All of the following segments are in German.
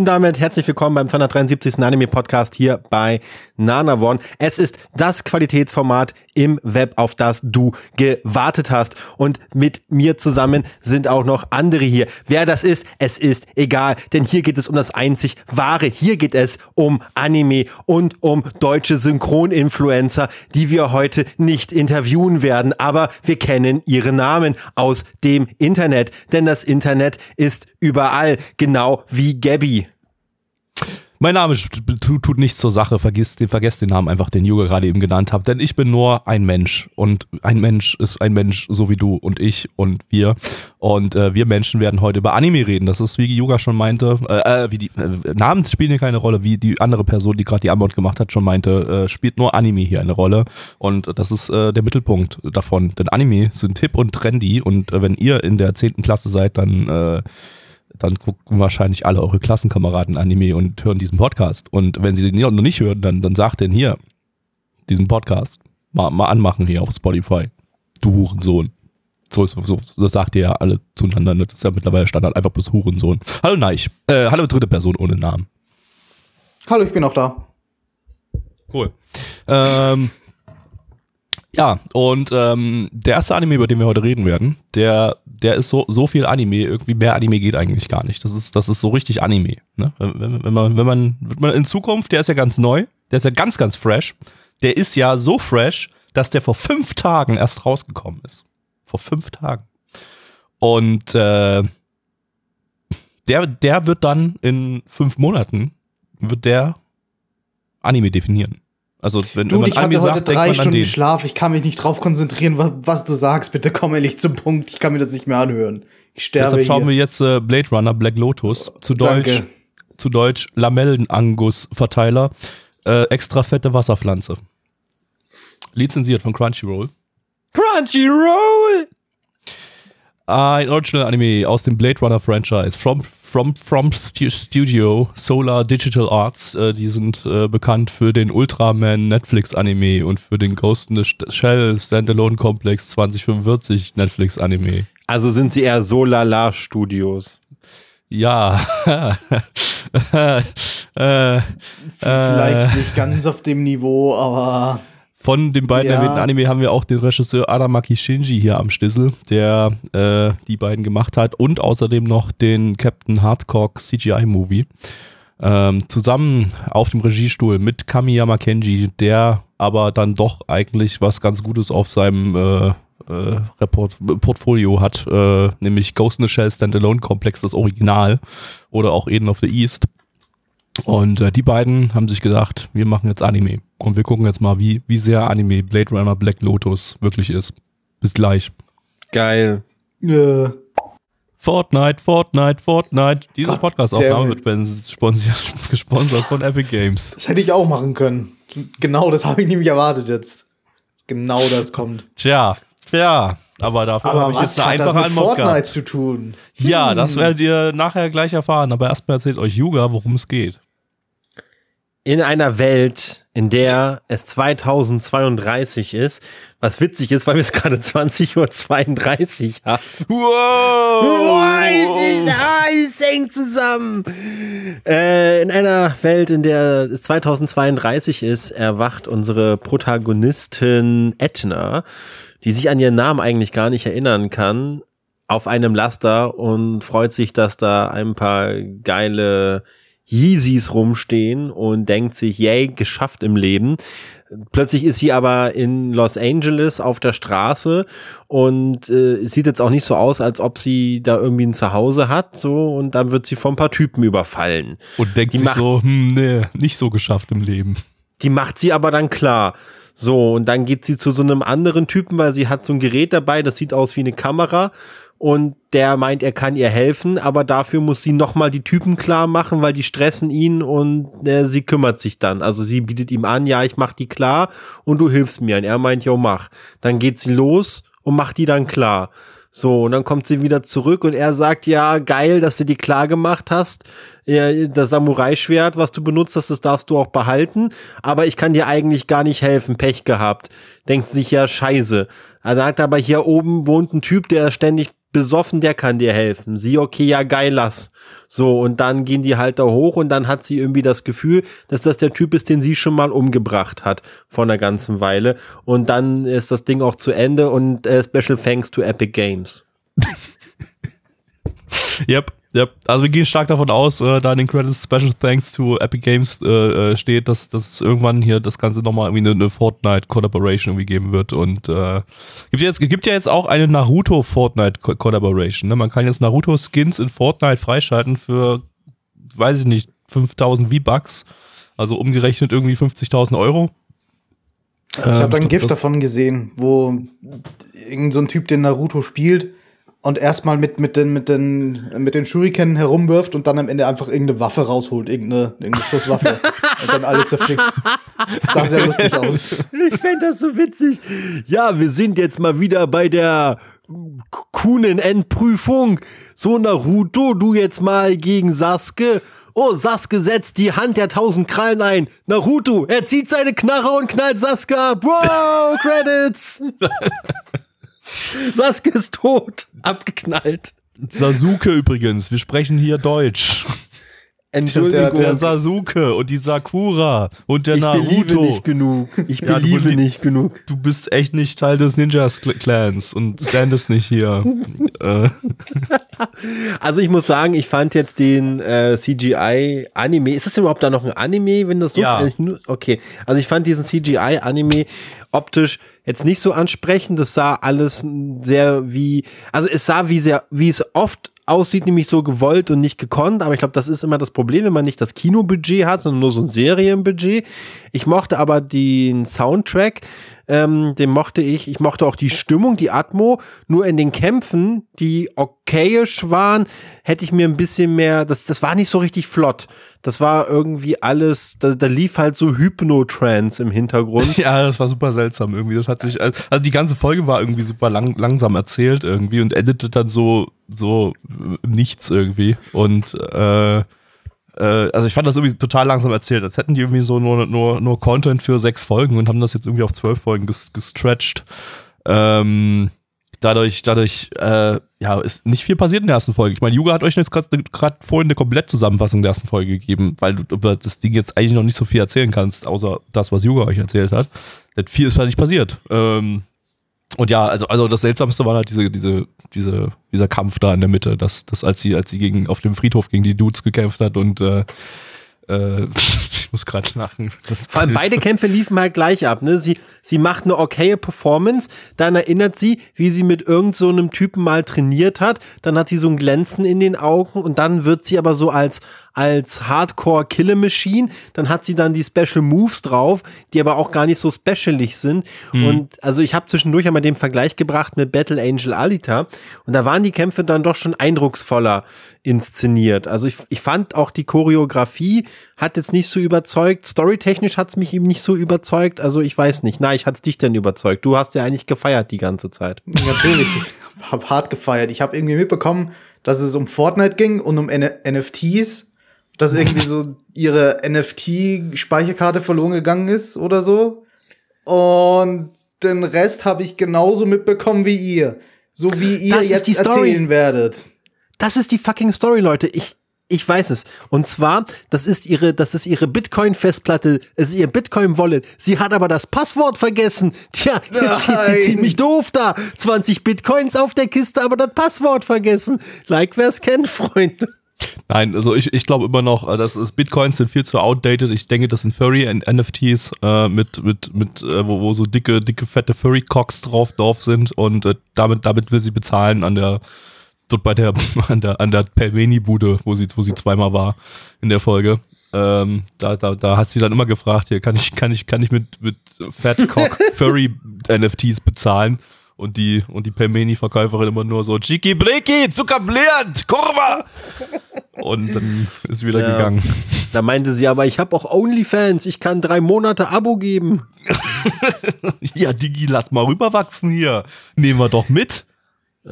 Und damit herzlich willkommen beim 273. Anime-Podcast hier bei Nana One. Es ist das Qualitätsformat im Web, auf das du gewartet hast. Und mit mir zusammen sind auch noch andere hier. Wer das ist, es ist egal, denn hier geht es um das einzig Wahre. Hier geht es um Anime und um deutsche Synchroninfluencer, die wir heute nicht interviewen werden, aber wir kennen ihre Namen aus dem Internet, denn das Internet ist überall, genau wie Gabby. Mein Name tut, nichts zur Sache, vergiss den, vergesst den Namen einfach, den Juge gerade eben genannt habt, denn ich bin nur ein Mensch. Und ein Mensch ist ein Mensch, so wie du und ich und wir. Und äh, wir Menschen werden heute über Anime reden. Das ist, wie Yuga schon meinte, äh, äh wie die äh, Namen spielen hier keine Rolle, wie die andere Person, die gerade die Antwort gemacht hat, schon meinte, äh, spielt nur Anime hier eine Rolle. Und das ist äh, der Mittelpunkt davon, denn Anime sind hip und trendy. Und äh, wenn ihr in der zehnten Klasse seid, dann äh, dann gucken wahrscheinlich alle eure Klassenkameraden Anime und hören diesen Podcast. Und wenn sie den noch nicht hören, dann, dann sagt den hier, diesen Podcast, mal, mal anmachen hier auf Spotify. Du Hurensohn. So, ist, so, so sagt ihr ja alle zueinander. Ne? Das ist ja mittlerweile Standard, einfach bloß Hurensohn. Hallo Neich. Äh, hallo dritte Person ohne Namen. Hallo, ich bin auch da. Cool. Ähm, ja, und ähm, der erste Anime, über den wir heute reden werden, der, der ist so, so viel Anime, irgendwie mehr Anime geht eigentlich gar nicht. Das ist, das ist so richtig Anime. Ne? Wenn, wenn, man, wenn man, wird man in Zukunft, der ist ja ganz neu, der ist ja ganz, ganz fresh. Der ist ja so fresh, dass der vor fünf Tagen erst rausgekommen ist. Vor fünf Tagen. Und äh, der, der wird dann in fünf Monaten, wird der Anime definieren. Also wenn, du, wenn ich hatte heute sagt, denkt drei Stunden den. Schlaf. Ich kann mich nicht drauf konzentrieren, was, was du sagst. Bitte komm ehrlich zum Punkt. Ich kann mir das nicht mehr anhören. Ich sterbe Deshalb schauen hier. wir jetzt äh, Blade Runner Black Lotus zu Deutsch, Danke. zu Deutsch Lamellen-Angus-Verteiler, äh, extra fette Wasserpflanze. Lizenziert von Crunchyroll. Crunchyroll! Ein Original Anime aus dem Blade Runner Franchise from from from Stu Studio Solar Digital Arts. Äh, die sind äh, bekannt für den Ultraman Netflix Anime und für den Ghost in the Shell Standalone Complex 2045 Netflix Anime. Also sind sie eher so lala Studios. Ja. äh, äh, Vielleicht nicht ganz auf dem Niveau, aber Von den beiden Ja. erwähnten Anime haben wir auch den Regisseur Adamaki Shinji hier am Stissel, der äh, die beiden gemacht hat und außerdem noch den Captain Hardcock CGI-Movie. Ähm, zusammen auf dem Regiestuhl mit Kamiyama Kenji, der aber dann doch eigentlich was ganz Gutes auf seinem äh, äh, Report Portfolio hat, äh, nämlich Ghost in the Shell Standalone Komplex, das Original, oder auch Eden of the East. Und äh, die beiden haben sich gedacht, wir machen jetzt Anime. Und wir gucken jetzt mal, wie, wie sehr Anime Blade Runner Black Lotus wirklich ist. Bis gleich. Geil. äh, Fortnite, Fortnite, Fortnite. Diese Podcast-Aufnahme wird gesponsert von Epic Games. das hätte ich auch machen können. Genau das habe ich nämlich erwartet jetzt. Genau das kommt. Tja, tja. Aber dafür habe ich was jetzt eine hat das mit Fortnite gehabt. zu tun? Ja, das werdet ihr nachher gleich erfahren. Aber erstmal erzählt euch Yuga, worum es geht. In einer Welt, in der es 2032 ist, was witzig ist, weil wir es gerade 20.32 Uhr haben. Wow! es ist alles hängt zusammen. Äh, in einer Welt, in der es 2032 ist, erwacht unsere Protagonistin Etna, die sich an ihren Namen eigentlich gar nicht erinnern kann, auf einem Laster und freut sich, dass da ein paar geile Yeezys rumstehen und denkt sich, yay, geschafft im Leben. Plötzlich ist sie aber in Los Angeles auf der Straße und äh, sieht jetzt auch nicht so aus, als ob sie da irgendwie ein Zuhause hat, so und dann wird sie von ein paar Typen überfallen. Und denkt Die sich macht- so, hm, nee, nicht so geschafft im Leben. Die macht sie aber dann klar. So, und dann geht sie zu so einem anderen Typen, weil sie hat so ein Gerät dabei, das sieht aus wie eine Kamera und der meint, er kann ihr helfen, aber dafür muss sie nochmal die Typen klar machen, weil die stressen ihn und äh, sie kümmert sich dann. Also sie bietet ihm an, ja, ich mach die klar und du hilfst mir. Und er meint, jo, mach. Dann geht sie los und macht die dann klar. So, und dann kommt sie wieder zurück und er sagt, ja, geil, dass du die klar gemacht hast. Ja, das Samurai-Schwert, was du benutzt hast, das darfst du auch behalten. Aber ich kann dir eigentlich gar nicht helfen. Pech gehabt. Denkt sich ja, scheiße. Er sagt aber, hier oben wohnt ein Typ, der ständig besoffen, der kann dir helfen. Sie, okay, ja, geil, lass. So, und dann gehen die halt da hoch und dann hat sie irgendwie das Gefühl, dass das der Typ ist, den sie schon mal umgebracht hat vor einer ganzen Weile. Und dann ist das Ding auch zu Ende und äh, Special Thanks to Epic Games. Yep, yep. Also wir gehen stark davon aus, äh, da in den Credits Special Thanks to Epic Games äh, äh steht, dass, dass irgendwann hier das Ganze nochmal irgendwie eine, eine Fortnite-Collaboration irgendwie geben wird. Und äh, gibt, jetzt, gibt ja jetzt auch eine Naruto-Fortnite-Collaboration. Ne? Man kann jetzt Naruto-Skins in Fortnite freischalten für, weiß ich nicht, 5000 V-Bucks. Also umgerechnet irgendwie 50.000 Euro. Ich habe da ein GIF davon gesehen, wo irgend so ein Typ den Naruto spielt und erstmal mit, mit, den, mit, den, mit den Shuriken herumwirft und dann am Ende einfach irgendeine Waffe rausholt, irgendeine, irgendeine Schusswaffe und dann alle zerfickt. Das sah sehr lustig aus. Ich fände das so witzig. Ja, wir sind jetzt mal wieder bei der Kunen-Endprüfung. So, Naruto, du jetzt mal gegen Sasuke. Oh, Sasuke setzt die Hand der tausend Krallen ein. Naruto, er zieht seine Knarre und knallt Sasuke ab. Wow, Credits. Sasuke ist tot. Abgeknallt. Sasuke übrigens, wir sprechen hier Deutsch. Entschuldigung. Der, der Sasuke und die Sakura und der ich Naruto. beliebe nicht genug. Ich Ja, beliebe belie- nicht genug. Du bist echt nicht Teil des Ninjas-Clans und standest nicht hier. äh, Also ich muss sagen, ich fand jetzt den äh, CGI-Anime, ist das überhaupt da noch ein Anime, wenn das so Ja. nur, okay. Also ich fand diesen CGI-Anime optisch jetzt nicht so ansprechend. Das sah alles sehr wie, also es sah wie sehr, wie es oft aussieht, nämlich so gewollt und nicht gekonnt. Aber ich glaube, das ist immer das Problem, wenn man nicht das Kinobudget hat, sondern nur so ein Serienbudget. Ich mochte aber den Soundtrack, ähm, den mochte ich. Ich mochte auch die Stimmung, die Atmo. Nur in den Kämpfen, die okayisch waren, hätte ich mir ein bisschen mehr, das, das war nicht so richtig flott. Das war irgendwie alles, da, da lief halt so Hypnotrance im Hintergrund. ja, das war super seltsam irgendwie. Das hat sich, also die ganze Folge war irgendwie super lang, langsam erzählt irgendwie und endete dann so, so im nichts irgendwie. Und äh, äh, also ich fand das irgendwie total langsam erzählt, als hätten die irgendwie so nur, nur, nur Content für sechs Folgen und haben das jetzt irgendwie auf zwölf Folgen ges gestretched. Ähm, dadurch, dadurch, äh, ja, ist nicht viel passiert in der ersten Folge. Ich meine, Yuga hat euch jetzt gerade vorhin eine Komplettzusammenfassung der ersten Folge gegeben, weil du über das Ding jetzt eigentlich noch nicht so viel erzählen kannst, außer das, was Yuga euch erzählt hat. Denn viel ist halt nicht passiert. Ähm, und ja, also, also das Seltsamste war halt diese, diese, diese, dieser Kampf da in der Mitte, dass, dass als sie, als sie gegen, auf dem Friedhof gegen die Dudes gekämpft hat und äh, äh, ich muss gerade lachen. Das Vor allem beide Kämpfe liefen halt gleich ab. Ne? Sie, sie macht eine okaye Performance, dann erinnert sie, wie sie mit irgend so einem Typen mal trainiert hat, dann hat sie so ein Glänzen in den Augen und dann wird sie aber so als, als Hardcore Killer Machine, dann hat sie dann die Special Moves drauf, die aber auch gar nicht so specialig sind. Und also ich habe zwischendurch einmal den Vergleich gebracht mit Battle Angel Alita und da waren die Kämpfe dann doch schon eindrucksvoller inszeniert. Also ich, ich fand auch die Choreografie hat jetzt nicht so überzeugt. Storytechnisch hat es mich eben nicht so überzeugt. Also ich weiß nicht. Na, ich hat's dich denn überzeugt. Du hast ja eigentlich gefeiert die ganze Zeit. Natürlich, ich habe hart gefeiert. Ich habe irgendwie mitbekommen, dass es um Fortnite ging und um N NFTs, dass irgendwie so ihre NFT-Speicherkarte verloren gegangen ist oder so. Und den Rest habe ich genauso mitbekommen wie ihr. So wie ihr Das jetzt die Story. erzählen werdet. Das ist die fucking Story, Leute. Ich, ich weiß es. Und zwar, das ist ihre, das ist ihre Bitcoin-Festplatte, es ist ihr Bitcoin-Wallet. Sie hat aber das Passwort vergessen. Tja, jetzt steht sie Nein. ziemlich doof da. 20 Bitcoins auf der Kiste, aber das Passwort vergessen. Like, wer's kennt, Freunde. Nein, also ich, ich glaube immer noch, äh, das ist, Bitcoins sind viel zu outdated. Ich denke, das sind Furry-NFTs äh, mit, mit, mit äh, wo, wo so dicke, dicke, fette Furry-Cocks drauf, drauf sind und äh, damit, damit will sie bezahlen an der, dort bei der, an der, an der Pelmeni-Bude, wo sie, wo sie zweimal war in der Folge. Ähm, da, da, da hat sie dann immer gefragt, hier, kann ich, kann ich, kann ich mit, mit Fatcock Furry NFTs bezahlen? Und die, und die Pelmeni-Verkäuferin immer nur so, Chiki Breki, Zuckerbliert, Kurva! Und dann ist wieder Ja. gegangen. Da meinte sie aber, ich habe auch OnlyFans, ich kann drei Monate Abo geben. Ja, Digi, lass mal rüberwachsen hier. Nehmen wir doch mit. Äh,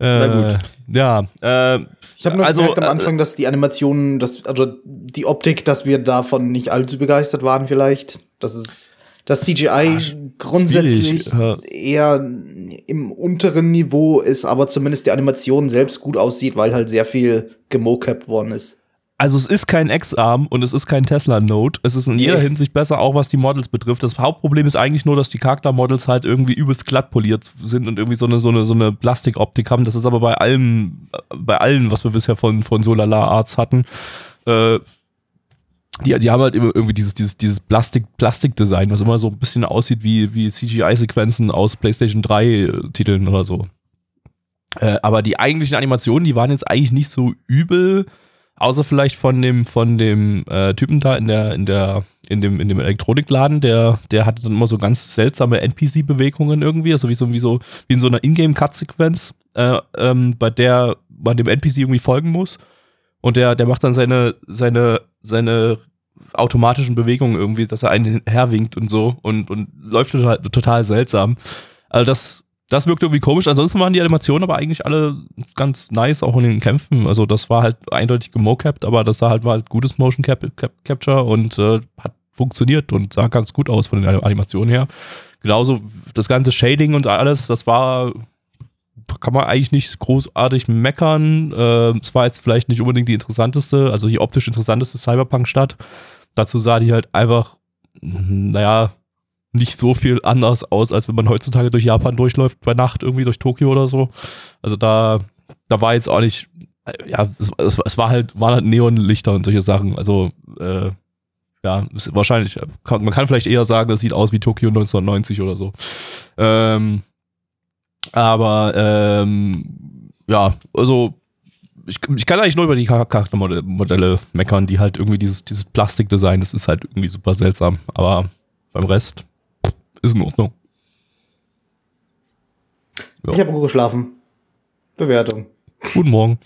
na gut. Ja, äh, Ich habe nur Also, gemerkt am äh, Anfang, dass die Animationen, dass, also die Optik, dass wir davon nicht allzu begeistert waren vielleicht. Das ist das CGI grundsätzlich schwierig, ja. eher im unteren Niveau ist, aber zumindest die Animation selbst gut aussieht, weil halt sehr viel gemocapt worden ist. Also es ist kein X-Arm und es ist kein Tesla Note. Es ist in jeder Nee. Hinsicht besser, auch was die Models betrifft. Das Hauptproblem ist eigentlich nur, dass die Charaktermodels halt irgendwie übelst glatt poliert sind und irgendwie so eine, so eine, so eine Plastikoptik haben. Das ist aber bei allem, bei allen, was wir bisher von, von Solala Arts hatten. Äh, die, die haben halt immer irgendwie dieses, dieses, dieses Plastik, Plastikdesign, was immer so ein bisschen aussieht wie, wie CGI-Sequenzen aus PlayStation 3-Titeln oder so. Äh, aber die eigentlichen Animationen, die waren jetzt eigentlich nicht so übel. Außer vielleicht von dem, von dem äh, Typen da in der, in der, in dem, in dem Elektronikladen, der, der hatte dann immer so ganz seltsame NPC-Bewegungen irgendwie, also wie so, wie so, wie in so einer Ingame-Cut-Sequenz, äh, ähm, bei der man dem NPC irgendwie folgen muss. Und der, der macht dann seine, seine, seine automatischen Bewegungen irgendwie, dass er einen herwinkt und so und, und läuft total, total seltsam. Also das, das wirkt irgendwie komisch. Ansonsten waren die Animationen aber eigentlich alle ganz nice, auch in den Kämpfen. Also das war halt eindeutig gemocapt, aber das sah halt, war halt gutes Motion Cap Cap Capture und äh, hat funktioniert und sah ganz gut aus von den Animationen her. Genauso das ganze Shading und alles, das war kann man eigentlich nicht großartig meckern. Äh, es war jetzt vielleicht nicht unbedingt die interessanteste, also die optisch interessanteste Cyberpunk-Stadt. Dazu sah die halt einfach, naja, nicht so viel anders aus, als wenn man heutzutage durch Japan durchläuft bei Nacht, irgendwie durch Tokio oder so. Also da, da war jetzt auch nicht, ja, es, es, es war halt, waren halt Neonlichter und solche Sachen. Also, äh, ja, wahrscheinlich, kann, man kann vielleicht eher sagen, das sieht aus wie Tokio 1990 oder so. Ähm, aber ähm, ja, also ich, ich kann eigentlich nur über die Char- Charaktermodelle Modelle meckern, die halt irgendwie dieses, dieses Plastikdesign, das ist halt irgendwie super seltsam. Aber beim Rest ist in Ordnung. Ja. Ich habe gut geschlafen. Bewertung. Guten Morgen.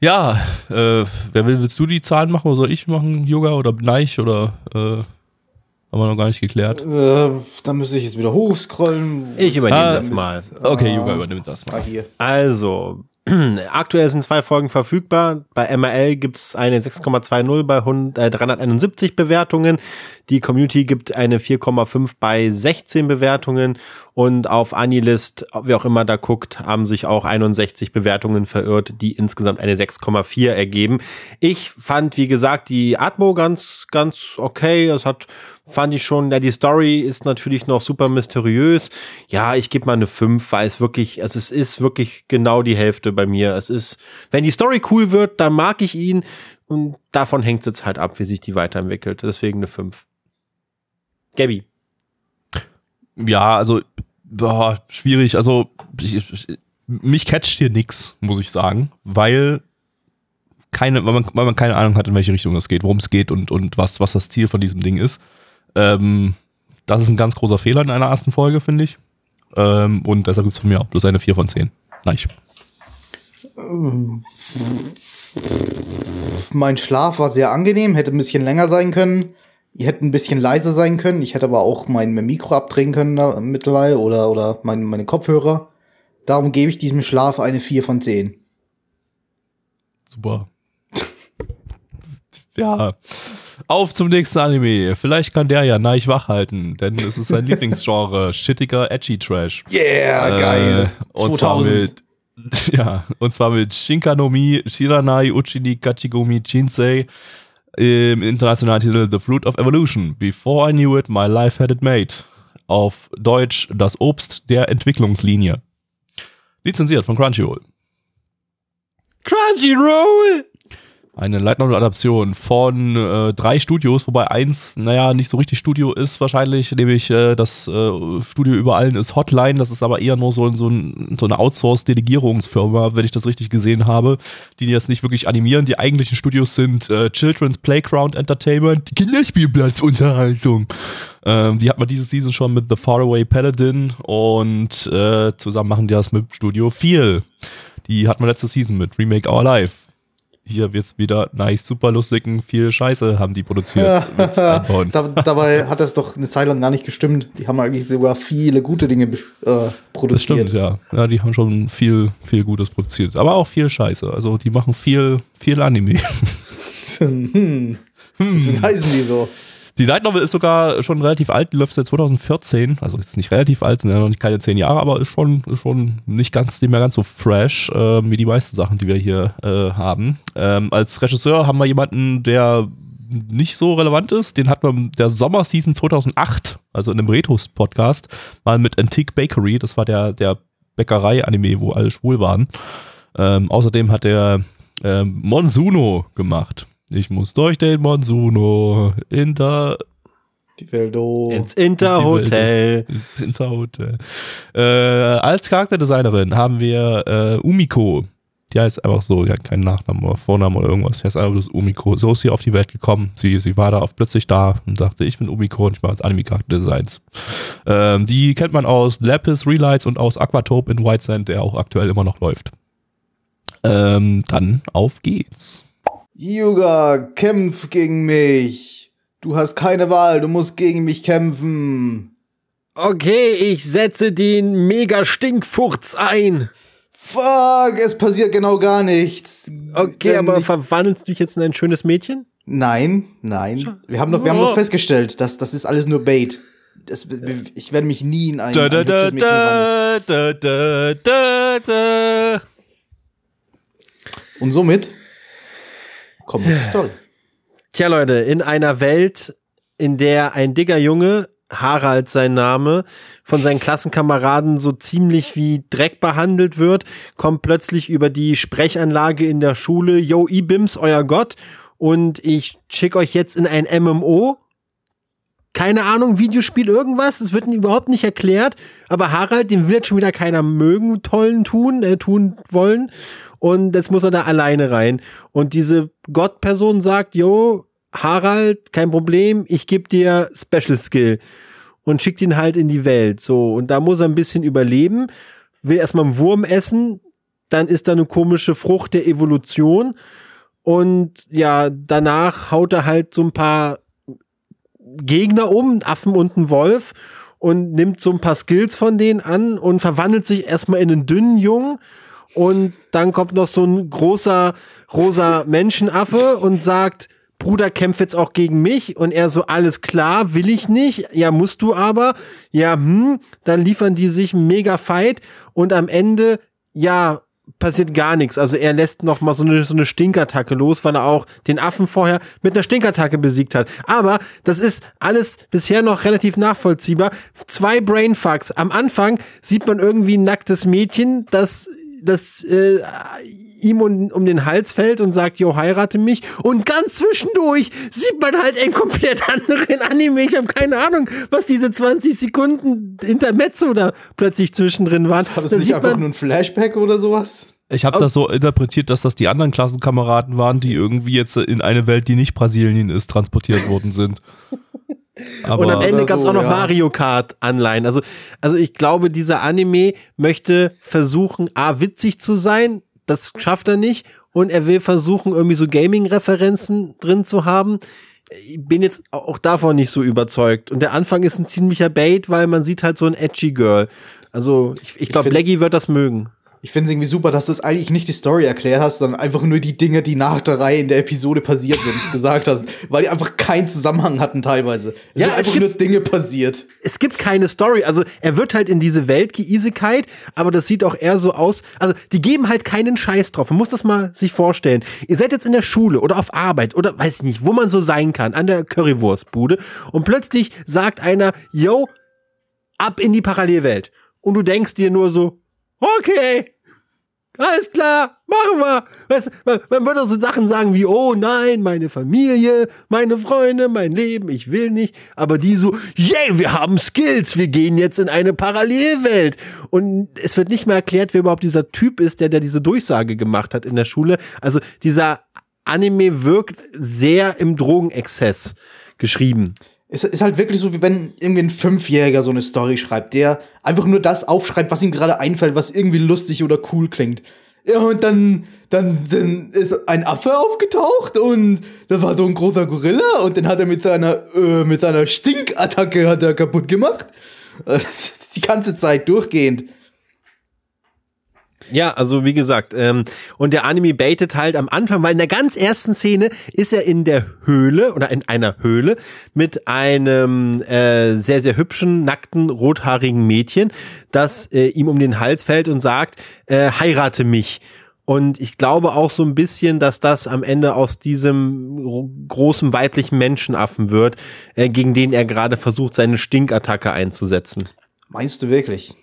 Ja, äh, wer will, willst du die Zahlen machen oder soll ich machen? Yoga oder Neich oder äh, haben wir noch gar nicht geklärt? Äh, da müsste ich jetzt wieder hochscrollen. Ich übernehme Ah, das mal. Okay, Ah. Yoga übernimmt das Ah, mal. hier. Also, aktuell sind zwei Folgen verfügbar. Bei MRL gibt es eine 6,20 bei 100, äh, 371 Bewertungen. Die Community gibt eine 4,5 bei 16 Bewertungen. Und auf Anilist, wie auch immer da guckt, haben sich auch 61 Bewertungen verirrt, die insgesamt eine 6,4 ergeben. Ich fand, wie gesagt, die Atmo ganz, ganz okay. Es hat, fand ich schon, ja, die Story ist natürlich noch super mysteriös. Ja, ich gebe mal eine 5, weil es wirklich, also es ist wirklich genau die Hälfte bei mir. Es ist, wenn die Story cool wird, dann mag ich ihn und davon hängt es jetzt halt ab, wie sich die weiterentwickelt. Deswegen eine 5. Gabby. Ja, also boah, schwierig. Also ich, ich, mich catcht hier nix, muss ich sagen, weil keine, weil man, weil man keine Ahnung hat, in welche Richtung es geht, worum es geht und, und was, was das Ziel von diesem Ding ist. Ähm, das ist ein ganz großer Fehler in einer ersten Folge, finde ich. Ähm, und deshalb gibt es von mir auch bloß eine 4 von 10. Nein. Mein Schlaf war sehr angenehm, hätte ein bisschen länger sein können. Ihr hättet ein bisschen leiser sein können. Ich hätte aber auch mein Mikro abdrehen können da, mittlerweile oder, oder mein, meine Kopfhörer. Darum gebe ich diesem Schlaf eine 4 von 10. Super. Ja. Auf zum nächsten Anime. Vielleicht kann der ja Neich wachhalten, denn es ist sein Lieblingsgenre. Shittiger Edgy Trash. Yeah, geil. Äh, und zwar mit, ja, und zwar mit Shinkanomi Shiranai Uchini Kachigumi Jinsei im internationalen Titel The Fruit of Evolution. Before I knew it, my life had it made. Auf Deutsch Das Obst der Entwicklungslinie. Lizenziert von Crunchyroll. Crunchyroll! Eine Light Novel Adaption von äh, drei Studios, wobei eins, naja, nicht so richtig Studio ist wahrscheinlich, nämlich äh, das äh, Studio über allen ist Hotline, das ist aber eher nur so, so, ein, so eine Outsource-Delegierungsfirma, wenn ich das richtig gesehen habe, die jetzt nicht wirklich animieren. Die eigentlichen Studios sind äh, Children's Playground Entertainment, Kinderspielplatzunterhaltung. Ähm, die hat man diese Season schon mit The Faraway Paladin und äh, zusammen machen die das mit Studio Feel. Die hat man letzte Season mit Remake Our Life hier wird's wieder nice, super lustigen, viel Scheiße haben die produziert. da, dabei hat das doch eine Zeit lang gar nicht gestimmt. Die haben eigentlich sogar viele gute Dinge äh, produziert. Das stimmt, ja. Ja, die haben schon viel, viel Gutes produziert. Aber auch viel Scheiße. Also die machen viel, viel Anime. hm. Deswegen heißen die so. Die Light Novel ist sogar schon relativ alt, die läuft seit 2014, also ist nicht relativ alt, sind ja noch nicht keine zehn Jahre, aber ist schon, schon nicht ganz, nicht mehr ganz so fresh äh, wie die meisten Sachen, die wir hier äh, haben. Ähm, als Regisseur haben wir jemanden, der nicht so relevant ist. Den hat man der Sommerseason 2008, also in einem Retos-Podcast, mal mit Antique Bakery, das war der, der Bäckerei-Anime, wo alle schwul waren. Ähm, außerdem hat er ähm, Monsuno gemacht. Ich muss durch den Monsuno in der die Welt ins Interhotel. Ins Interhotel. Äh, als Charakterdesignerin haben wir äh, Umiko. Die heißt einfach so, die hat keinen Nachnamen oder Vornamen oder irgendwas. Die heißt einfach bloß Umiko. So ist sie auf die Welt gekommen. Sie, sie war da auf, plötzlich da und sagte, ich bin Umiko und ich mache jetzt Anime-Charakterdesigns. Ähm, die kennt man aus Lapis Relights und aus Aquatope in White Sand, der auch aktuell immer noch läuft. Ähm, dann auf geht's. Yuga, kämpf gegen mich. Du hast keine Wahl, du musst gegen mich kämpfen. Okay, ich setze den Mega-Stinkfurz ein. Fuck, es passiert genau gar nichts. Okay, aber verwandelst du dich jetzt in ein schönes Mädchen? Nein, nein. Wir haben noch, wir haben noch festgestellt, dass das ist alles nur Bait. Das, ich werde mich nie in ein, da, da, da, da, da, da, da, da. Und somit Kommen wir zur Story. Tja, Leute, in einer Welt, in der ein dicker Junge, Harald sein Name, von seinen Klassenkameraden so ziemlich wie Dreck behandelt wird, kommt plötzlich über die Sprechanlage in der Schule, Yo, Ibims, euer Gott, und ich schick euch jetzt in ein MMO. Keine Ahnung, Videospiel, irgendwas, es wird überhaupt nicht erklärt, aber Harald, dem wird schon wieder keiner mögen, tollen tun, äh, tun wollen und jetzt muss er da alleine rein. Und diese Gottperson sagt, jo, Harald, kein Problem, ich gebe dir Special Skill und schickt ihn halt in die Welt. So, und da muss er ein bisschen überleben, will erstmal einen Wurm essen, dann ist da eine komische Frucht der Evolution und ja, danach haut er halt so ein paar Gegner um, einen Affen und einen Wolf und nimmt so ein paar Skills von denen an und verwandelt sich erstmal in einen dünnen Jungen und dann kommt noch so ein großer rosa Menschenaffe und sagt, Bruder, kämpf jetzt auch gegen mich. Und er so, alles klar, will ich nicht. Ja, musst du aber. Ja, hm. Dann liefern die sich mega Fight. Und am Ende, ja, passiert gar nichts. Also er lässt noch mal so eine, so eine Stinkattacke los, weil er auch den Affen vorher mit einer Stinkattacke besiegt hat. Aber das ist alles bisher noch relativ nachvollziehbar. Zwei Brainfucks. Am Anfang sieht man irgendwie ein nacktes Mädchen, das das äh, ihm um, um den Hals fällt und sagt, jo, heirate mich. Und ganz zwischendurch sieht man halt einen komplett anderen Anime. Ich habe keine Ahnung, was diese 20 Sekunden Intermezzo da plötzlich zwischendrin waren. War das da nicht einfach nur ein Flashback oder sowas? Ich habe das so interpretiert, dass das die anderen Klassenkameraden waren, die irgendwie jetzt in eine Welt, die nicht Brasilien ist, transportiert worden sind. Aber und am Ende gab es so, auch noch ja. Mario Kart Anleihen. Also, also ich glaube, dieser Anime möchte versuchen, A, witzig zu sein. Das schafft er nicht. Und er will versuchen, irgendwie so Gaming-Referenzen drin zu haben. Ich bin jetzt auch davon nicht so überzeugt. Und der Anfang ist ein ziemlicher Bait, weil man sieht halt so ein edgy Girl. Also, ich, ich glaube, Leggy wird das mögen. Ich finde es irgendwie super, dass du jetzt eigentlich nicht die Story erklärt hast, sondern einfach nur die Dinge, die nach der Reihe in der Episode passiert sind, gesagt hast, weil die einfach keinen Zusammenhang hatten teilweise. Es ja, sind einfach gibt, nur Dinge passiert. Es gibt keine Story. Also er wird halt in diese Welt geisigkeit, aber das sieht auch eher so aus. Also die geben halt keinen Scheiß drauf. Man muss das mal sich vorstellen. Ihr seid jetzt in der Schule oder auf Arbeit oder weiß ich nicht, wo man so sein kann, an der Currywurstbude und plötzlich sagt einer, yo, ab in die Parallelwelt. Und du denkst dir nur so, okay, Alles klar, machen wir. Weißt, man, man würde so Sachen sagen wie, oh nein, meine Familie, meine Freunde, mein Leben, ich will nicht. Aber die so, yay, wir haben Skills, wir gehen jetzt in eine Parallelwelt. Und es wird nicht mehr erklärt, wer überhaupt dieser Typ ist, der, der diese Durchsage gemacht hat in der Schule. Also dieser Anime wirkt sehr im Drogenexzess geschrieben. Es ist halt wirklich so, wie wenn irgendwie ein Fünfjähriger so eine Story schreibt, der einfach nur das aufschreibt, was ihm gerade einfällt, was irgendwie lustig oder cool klingt. Ja, und dann, dann, dann ist ein Affe aufgetaucht und da war so ein großer Gorilla und den hat er mit seiner, äh, mit seiner Stinkattacke hat er kaputt gemacht. Die ganze Zeit durchgehend. Ja, also wie gesagt, ähm, und der Anime baitet halt am Anfang, weil in der ganz ersten Szene ist er in der Höhle oder in einer Höhle mit einem äh, sehr, sehr hübschen, nackten, rothaarigen Mädchen, das äh, ihm um den Hals fällt und sagt, äh, heirate mich. Und ich glaube auch so ein bisschen, dass das am Ende aus diesem großen weiblichen Menschenaffen wird, äh, gegen den er gerade versucht, seine Stinkattacke einzusetzen. Meinst du wirklich?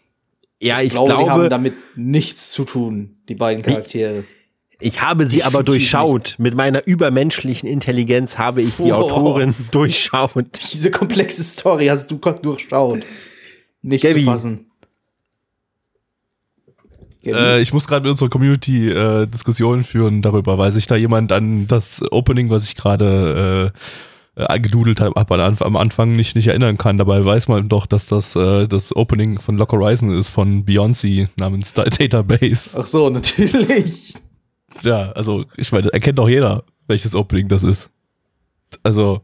Ja, ich, ich, glaube, glaube, die haben damit nichts zu tun, die beiden Charaktere. Ich habe sie aber Definitiv durchschaut. Mit meiner übermenschlichen Intelligenz habe ich die Wow. Autorin durchschaut. Diese komplexe Story hast du durchschaut. Nicht Gabby. zu fassen. Äh, ich muss gerade mit unserer Community äh, Diskussionen führen darüber, weil sich da jemand an das Opening, was ich gerade äh, äh, angedudelt habe, am Anf- am Anfang nicht, nicht erinnern kann. Dabei weiß man doch, dass das äh, das Opening von Lock Horizon ist von Beyoncé namens Da- Database. Ach so, natürlich. Ja, also ich meine, erkennt doch jeder, welches Opening das ist. Also,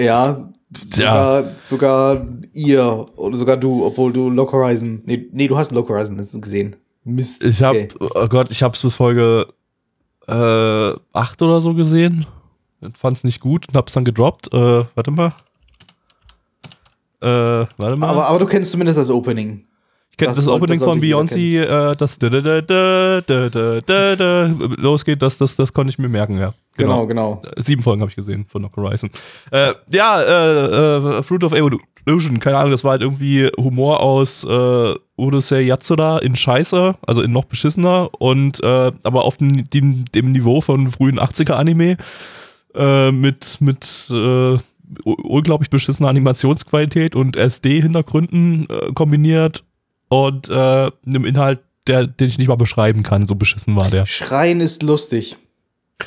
Ja, sogar, sogar ihr oder sogar du, obwohl du Lock Horizon. Nee, nee du hast Lock Horizon gesehen. Mist. ich habe, Okay. oh Gott, ich habe es bis Folge äh, 8 oder so gesehen fand es nicht gut und hab's dann gedroppt. Äh, warte mal. Äh, warte mal. Aber, aber du kennst zumindest das Opening. Ich kenne das, das, Opening von Beyoncé, äh, das losgeht, das, das, das konnte ich mir merken, ja. Genau, genau. genau. Sieben Folgen habe ich gesehen von Knock Horizon. Äh, ja, äh, äh, Fruit of Evolution, keine Ahnung, das war halt irgendwie Humor aus äh, Urusei Yatsura in Scheiße, also in noch beschissener und äh, aber auf dem, dem, dem Niveau von frühen 80er Anime äh, mit, mit äh, unglaublich beschissener Animationsqualität und SD-Hintergründen äh, kombiniert und äh, einem Inhalt, der, den ich nicht mal beschreiben kann, so beschissen war der. Schreien ist lustig.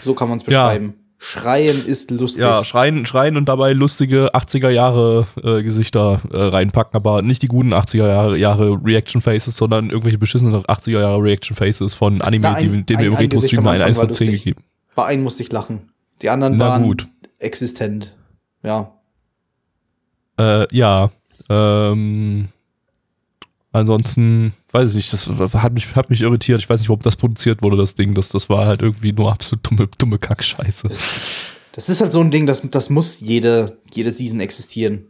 So kann man es Ja. beschreiben. Schreien ist lustig. Ja, schreien, schreien und dabei lustige 80er Jahre äh, Gesichter äh, reinpacken, aber nicht die guten 80er Jahre, Jahre Reaction Faces, sondern irgendwelche beschissenen 80er Jahre Reaction Faces von Anime, Na, ein- die, denen ein- wir im ein Gesicht Retro-Stream am eine Anfang 1 war von 10 lustig. gegeben. Bei einem musste ich lachen. Die anderen Na waren gut. existent. Ja. Äh, ja, ähm, ansonsten, weiß ich nicht, das hat mich, hat mich irritiert. Ich weiß nicht, warum das produziert wurde, das Ding. Das, das war halt irgendwie nur absolut dumme, dumme Kackscheiße. Das ist halt so ein Ding, das, das muss jede, jede Season existieren.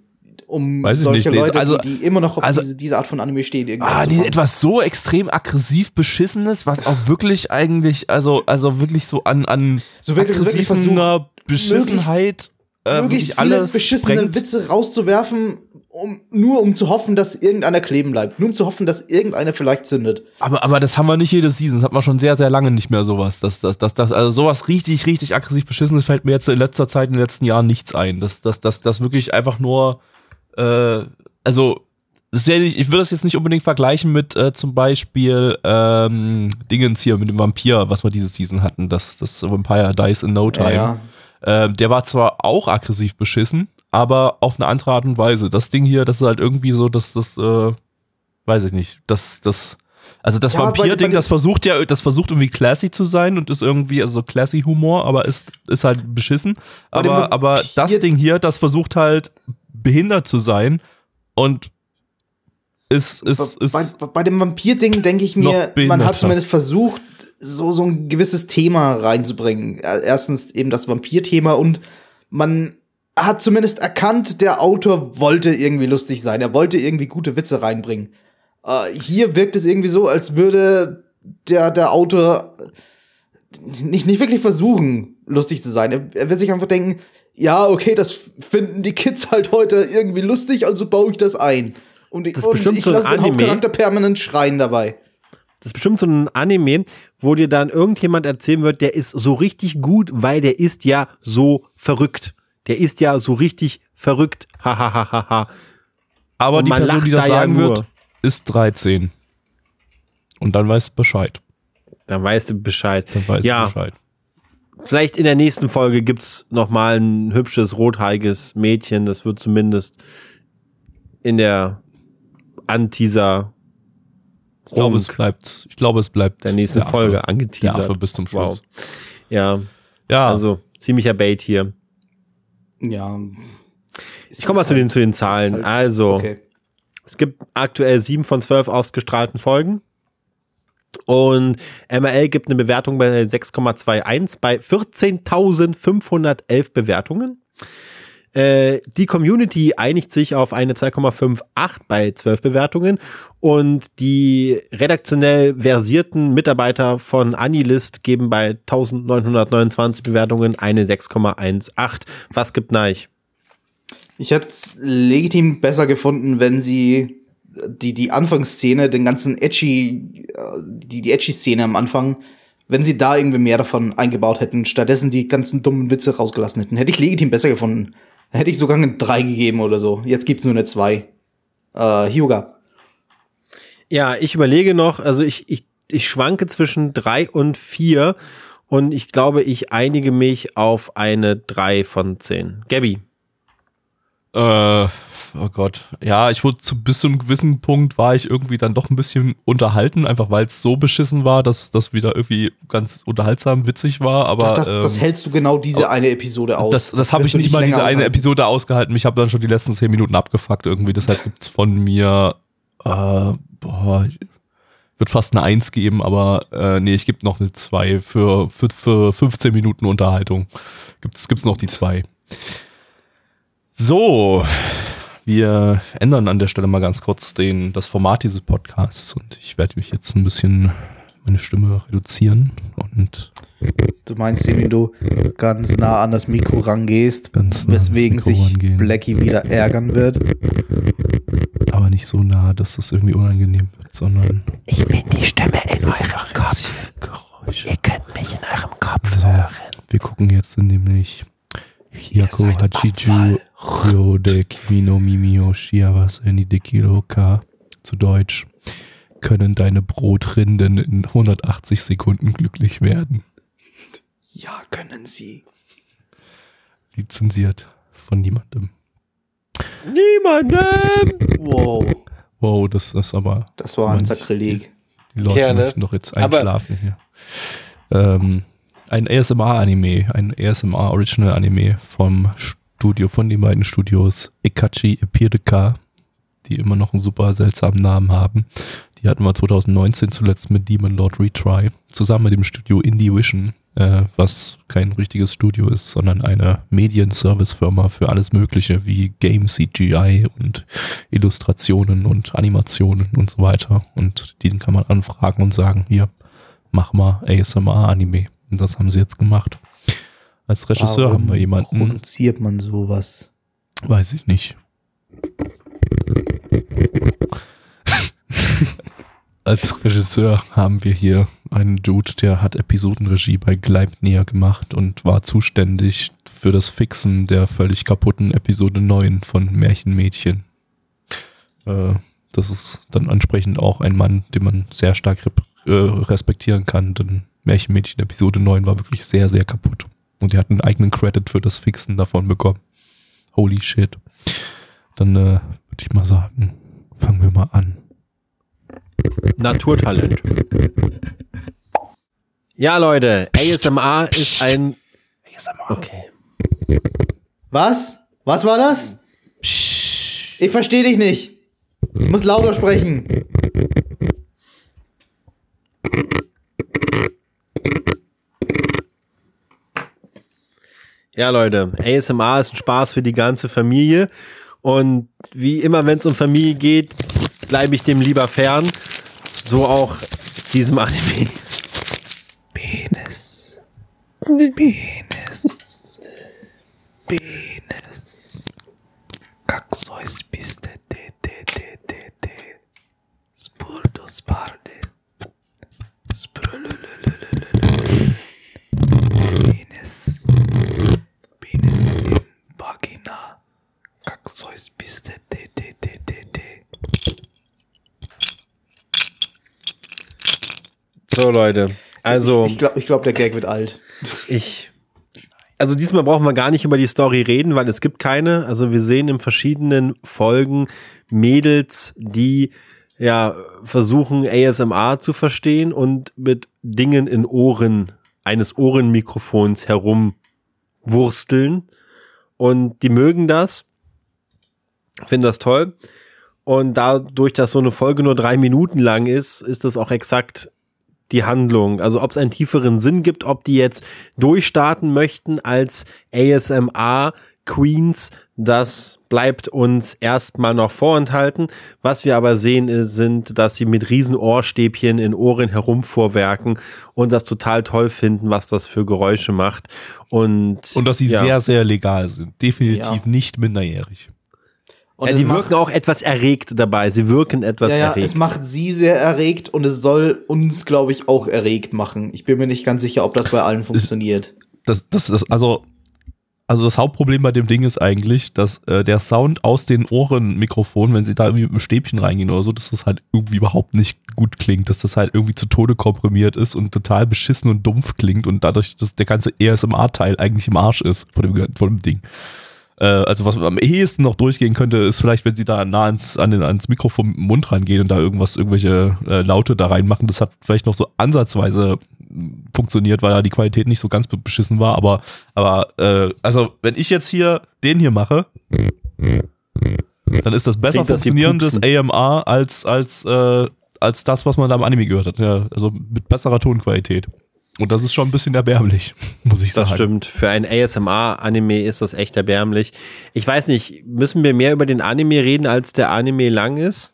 Um Weiß solche nee, Leute, also- die, die immer noch auf also- diese, diese Art von Anime stehen, irgendwie Ah, anzufangen. etwas so extrem aggressiv beschissenes, was auch wirklich eigentlich, also, also wirklich so an, an So wirklich- so aggressiver Beschissenheit äh, möglichst wirklich viele alles beschissene sprengt. Witze rauszuwerfen, um, nur um zu hoffen, dass irgendeiner kleben bleibt. Nur um zu hoffen, dass irgendeiner vielleicht zündet. Aber, aber das haben wir nicht jede Season, das hat man schon sehr, sehr lange nicht mehr sowas. Das, das, das, das, also sowas richtig, richtig aggressiv beschissenes fällt mir jetzt in letzter Zeit, in den letzten Jahren nichts ein. Das, das, das, das wirklich einfach nur, äh, also, ja nicht, ich würde das jetzt nicht unbedingt vergleichen mit äh, zum Beispiel ähm, Dingens hier, mit dem Vampir, was wir diese Season hatten, das, das Vampire Dies in No Time. Ja, Ähm, der war zwar auch aggressiv beschissen, aber auf eine andere Art und Weise. Das Ding hier, das ist halt irgendwie so, dass das, äh, weiß ich nicht, das, das, also das Ja, Vampir-Ding, das versucht ja, das versucht irgendwie classy zu sein und ist irgendwie, also classy Humor, aber ist, ist halt beschissen. Aber, aber das Ding hier, das versucht halt behindert zu sein und ist, ist, ist, bei, bei, dem Vampir-Ding denke ich mir, man hat zumindest versucht, so, so ein gewisses Thema reinzubringen. Erstens eben das Vampir-Thema und man hat zumindest erkannt, der Autor wollte irgendwie lustig sein. Er wollte irgendwie gute Witze reinbringen. Äh, hier wirkt es irgendwie so, als würde der, der Autor nicht, nicht wirklich versuchen, lustig zu sein. Er, er wird sich einfach denken, ja, okay, das finden die Kids halt heute irgendwie lustig, also baue ich das ein. Und, ich- Das ist und bestimmt ich so ein lasse den Anime. Hauptcharakter permanent schreien dabei. Das ist bestimmt so ein Anime, wo dir dann irgendjemand erzählen wird, der ist so richtig gut, weil der ist ja so verrückt. Der ist ja so richtig verrückt. Hahaha. Ha, ha, ha. Aber Und die Person, die das da ja sagen nur. wird, ist 13. Und dann weißt du Bescheid. Dann weißt du Bescheid. Dann weißt ja, du Bescheid. Vielleicht in der nächsten Folge gibt's noch mal ein hübsches, rothaariges Mädchen. Das wird zumindest in der Anteaser Ich glaube, es bleibt, ich glaube, es bleibt der nächsten der Affe. Folge Der angeteasert. Affe bis zum Schluss. Wow. Ja, Ja, also ziemlicher Bait hier. Ja. Ich komme mal zu den, zu den Zahlen. halt- also, Okay. es gibt aktuell sieben von zwölf ausgestrahlten Folgen. Und MRL gibt eine Bewertung bei 6,21 bei 14.511 Bewertungen. Äh, die Community einigt sich auf eine 2,58 bei 12 Bewertungen und die redaktionell versierten Mitarbeiter von Anilist geben bei 1929 Bewertungen eine 6,18. Was gibt Neich? Ich hätte es legitim besser gefunden, wenn sie die, die Anfangsszene, den ganzen edgy, äh, die, die edgy Szene am Anfang, wenn sie da irgendwie mehr davon eingebaut hätten, stattdessen die ganzen dummen Witze rausgelassen hätten. Hätte ich legitim besser gefunden. Hätte ich sogar eine 3 gegeben oder so. Jetzt gibt's nur eine 2. Äh, Hyuga. Ja, ich überlege noch, also ich, ich, ich schwanke zwischen drei und vier und ich glaube, ich einige mich auf eine drei von zehn. Gabby. Äh, oh Gott. Ja, ich wurde zu bis zu einem gewissen Punkt war ich irgendwie dann doch ein bisschen unterhalten, einfach weil es so beschissen war, dass das wieder irgendwie ganz unterhaltsam witzig war. Aber das, das ähm, hältst du genau diese eine Episode aus. das, das habe ich nicht mal diese eine. Episode ausgehalten. Ich habe dann schon die letzten zehn Minuten abgefuckt irgendwie. Deshalb gibt's von mir, äh, boah, ich würde fast eine Eins geben, aber äh, nee, ich gebe noch eine zwei für, für, für 15 Minuten Unterhaltung. Gibt's, gibt's noch die zwei. So, wir ändern an der Stelle mal ganz kurz den, das Format dieses Podcasts und ich werde mich jetzt ein bisschen meine Stimme reduzieren und Du meinst, wenn du ganz nah an das Mikro rangehst, Ganz nah weswegen Mikro sich rangehen. Blackie wieder ärgern wird? aber nicht so nah, dass das irgendwie unangenehm wird, sondern Ich bin die Stimme in eurem Kopf. Geräusche. könnt mich in eurem Kopf So, wir gucken jetzt nämlich Hyako seid Hachiju Ryode Kimi no Mimi o Shiawase ni Dekiro ka zu Deutsch. Können deine Brotrinden in 180 Sekunden glücklich werden? Ja, können sie. Lizenziert von niemandem. Niemandem! Wow, Wow, das ist aber. das war ein Sakrileg. Die Leute Gerne. möchten doch jetzt Aber- einschlafen hier. Ähm, ein ASMR-Anime, ein ASMR-Original-Anime vom Studio, von den beiden Studios Ekachi Epirika, die immer noch einen super seltsamen Namen haben. Die hatten wir 2019 zuletzt mit Demon Lord Retry, zusammen mit dem Studio Indie Vision, äh, was kein richtiges Studio ist, sondern eine Medienservice-Firma für alles Mögliche wie Game CGI und Illustrationen und Animationen und so weiter. Und den kann man anfragen und sagen, hier, mach mal ASMR-Anime. Und das haben sie jetzt gemacht. Als Regisseur Warum haben wir jemanden, Produziert man sowas? weiß ich nicht. Als Regisseur haben wir hier einen Dude, der hat Episodenregie bei Gleipnir gemacht und war zuständig für das Fixen der völlig kaputten Episode 9 von Märchenmädchen. Äh, das ist dann entsprechend auch ein Mann, den man sehr stark äh, respektieren kann, denn Märchenmädchen Episode 9 war wirklich sehr, sehr kaputt. Und er hat einen eigenen Credit für das Fixen davon bekommen. Holy shit. Dann äh, würde ich mal sagen, fangen wir mal an. Naturtalent. Ja, Leute, ASMR ist ein. Okay. Was? Was war das? Ich verstehe dich nicht. Ich muss lauter sprechen. Ja, Leute, ASMR ist ein Spaß für die ganze Familie. Und wie immer, wenn es um Familie geht, bleibe ich dem lieber fern. So auch diesem Anime. Penis. Penis. Penis. Zeus bist du. De, de, de, de, de. So, Leute. Also. Ich, ich glaube, glaub, der Gag wird alt. Ich. Also diesmal brauchen wir gar nicht über die Story reden, weil es gibt keine. Also wir sehen in verschiedenen Folgen Mädels, die ja versuchen ASMR zu verstehen und mit Dingen in Ohren eines Ohrenmikrofons herumwursteln und die mögen das finden das toll. Und dadurch, dass so eine Folge nur drei Minuten lang ist, ist das auch exakt die Handlung. Also ob es einen tieferen Sinn gibt, ob die jetzt durchstarten möchten als ASMR Queens, das bleibt uns erstmal noch vorenthalten. Was wir aber sehen, ist, sind, dass sie mit riesen Ohrstäbchen in Ohren herumvorwerken und das total toll finden, was das für Geräusche macht. Und, Und dass sie ja. sehr, sehr legal sind. Definitiv Ja. nicht minderjährig. Und ja, die wirken auch etwas erregt dabei. Sie wirken etwas ja, ja, erregt. es macht sie sehr erregt und es soll uns, glaube ich, auch erregt machen. Ich bin mir nicht ganz sicher, ob das bei allen funktioniert. Das, das, das, also, also das Hauptproblem bei dem Ding ist eigentlich, dass äh, der Sound aus den Ohrenmikrofonen, wenn sie da irgendwie mit einem Stäbchen reingehen oder so, dass das halt irgendwie überhaupt nicht gut klingt, dass das halt irgendwie zu Tode komprimiert ist und total beschissen und dumpf klingt und dadurch, dass der ganze ASMR-Teil eigentlich im Arsch ist von dem, von dem Ding. Äh, also was am ehesten noch durchgehen könnte, ist vielleicht, wenn sie da nah ans, an den, ans Mikrofon mit dem Mund rangehen und da irgendwas, irgendwelche äh, Laute da reinmachen. Das hat vielleicht noch so ansatzweise funktioniert, weil da die Qualität nicht so ganz be- beschissen war. Aber, aber äh, also wenn ich jetzt hier den hier mache, dann ist das besser Klingt funktionierendes. AMR als, als, äh, als das, was man da im Anime gehört hat. Ja, also mit besserer Tonqualität. Und das ist schon ein bisschen erbärmlich, muss ich sagen. Das stimmt. Für ein ASMR-Anime ist das echt erbärmlich. Ich weiß nicht, müssen wir mehr über den Anime reden, als der Anime lang ist?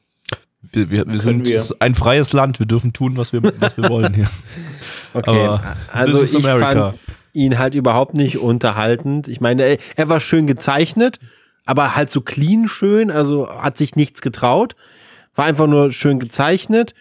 Wir, wir, wir sind wir. ein freies Land, wir dürfen tun, was wir, was wir wollen hier. Okay, Aber also this ich is America. fand ihn halt überhaupt nicht unterhaltend. Ich meine, er, er war schön gezeichnet, aber halt so clean schön, also hat sich nichts getraut. War einfach nur schön gezeichnet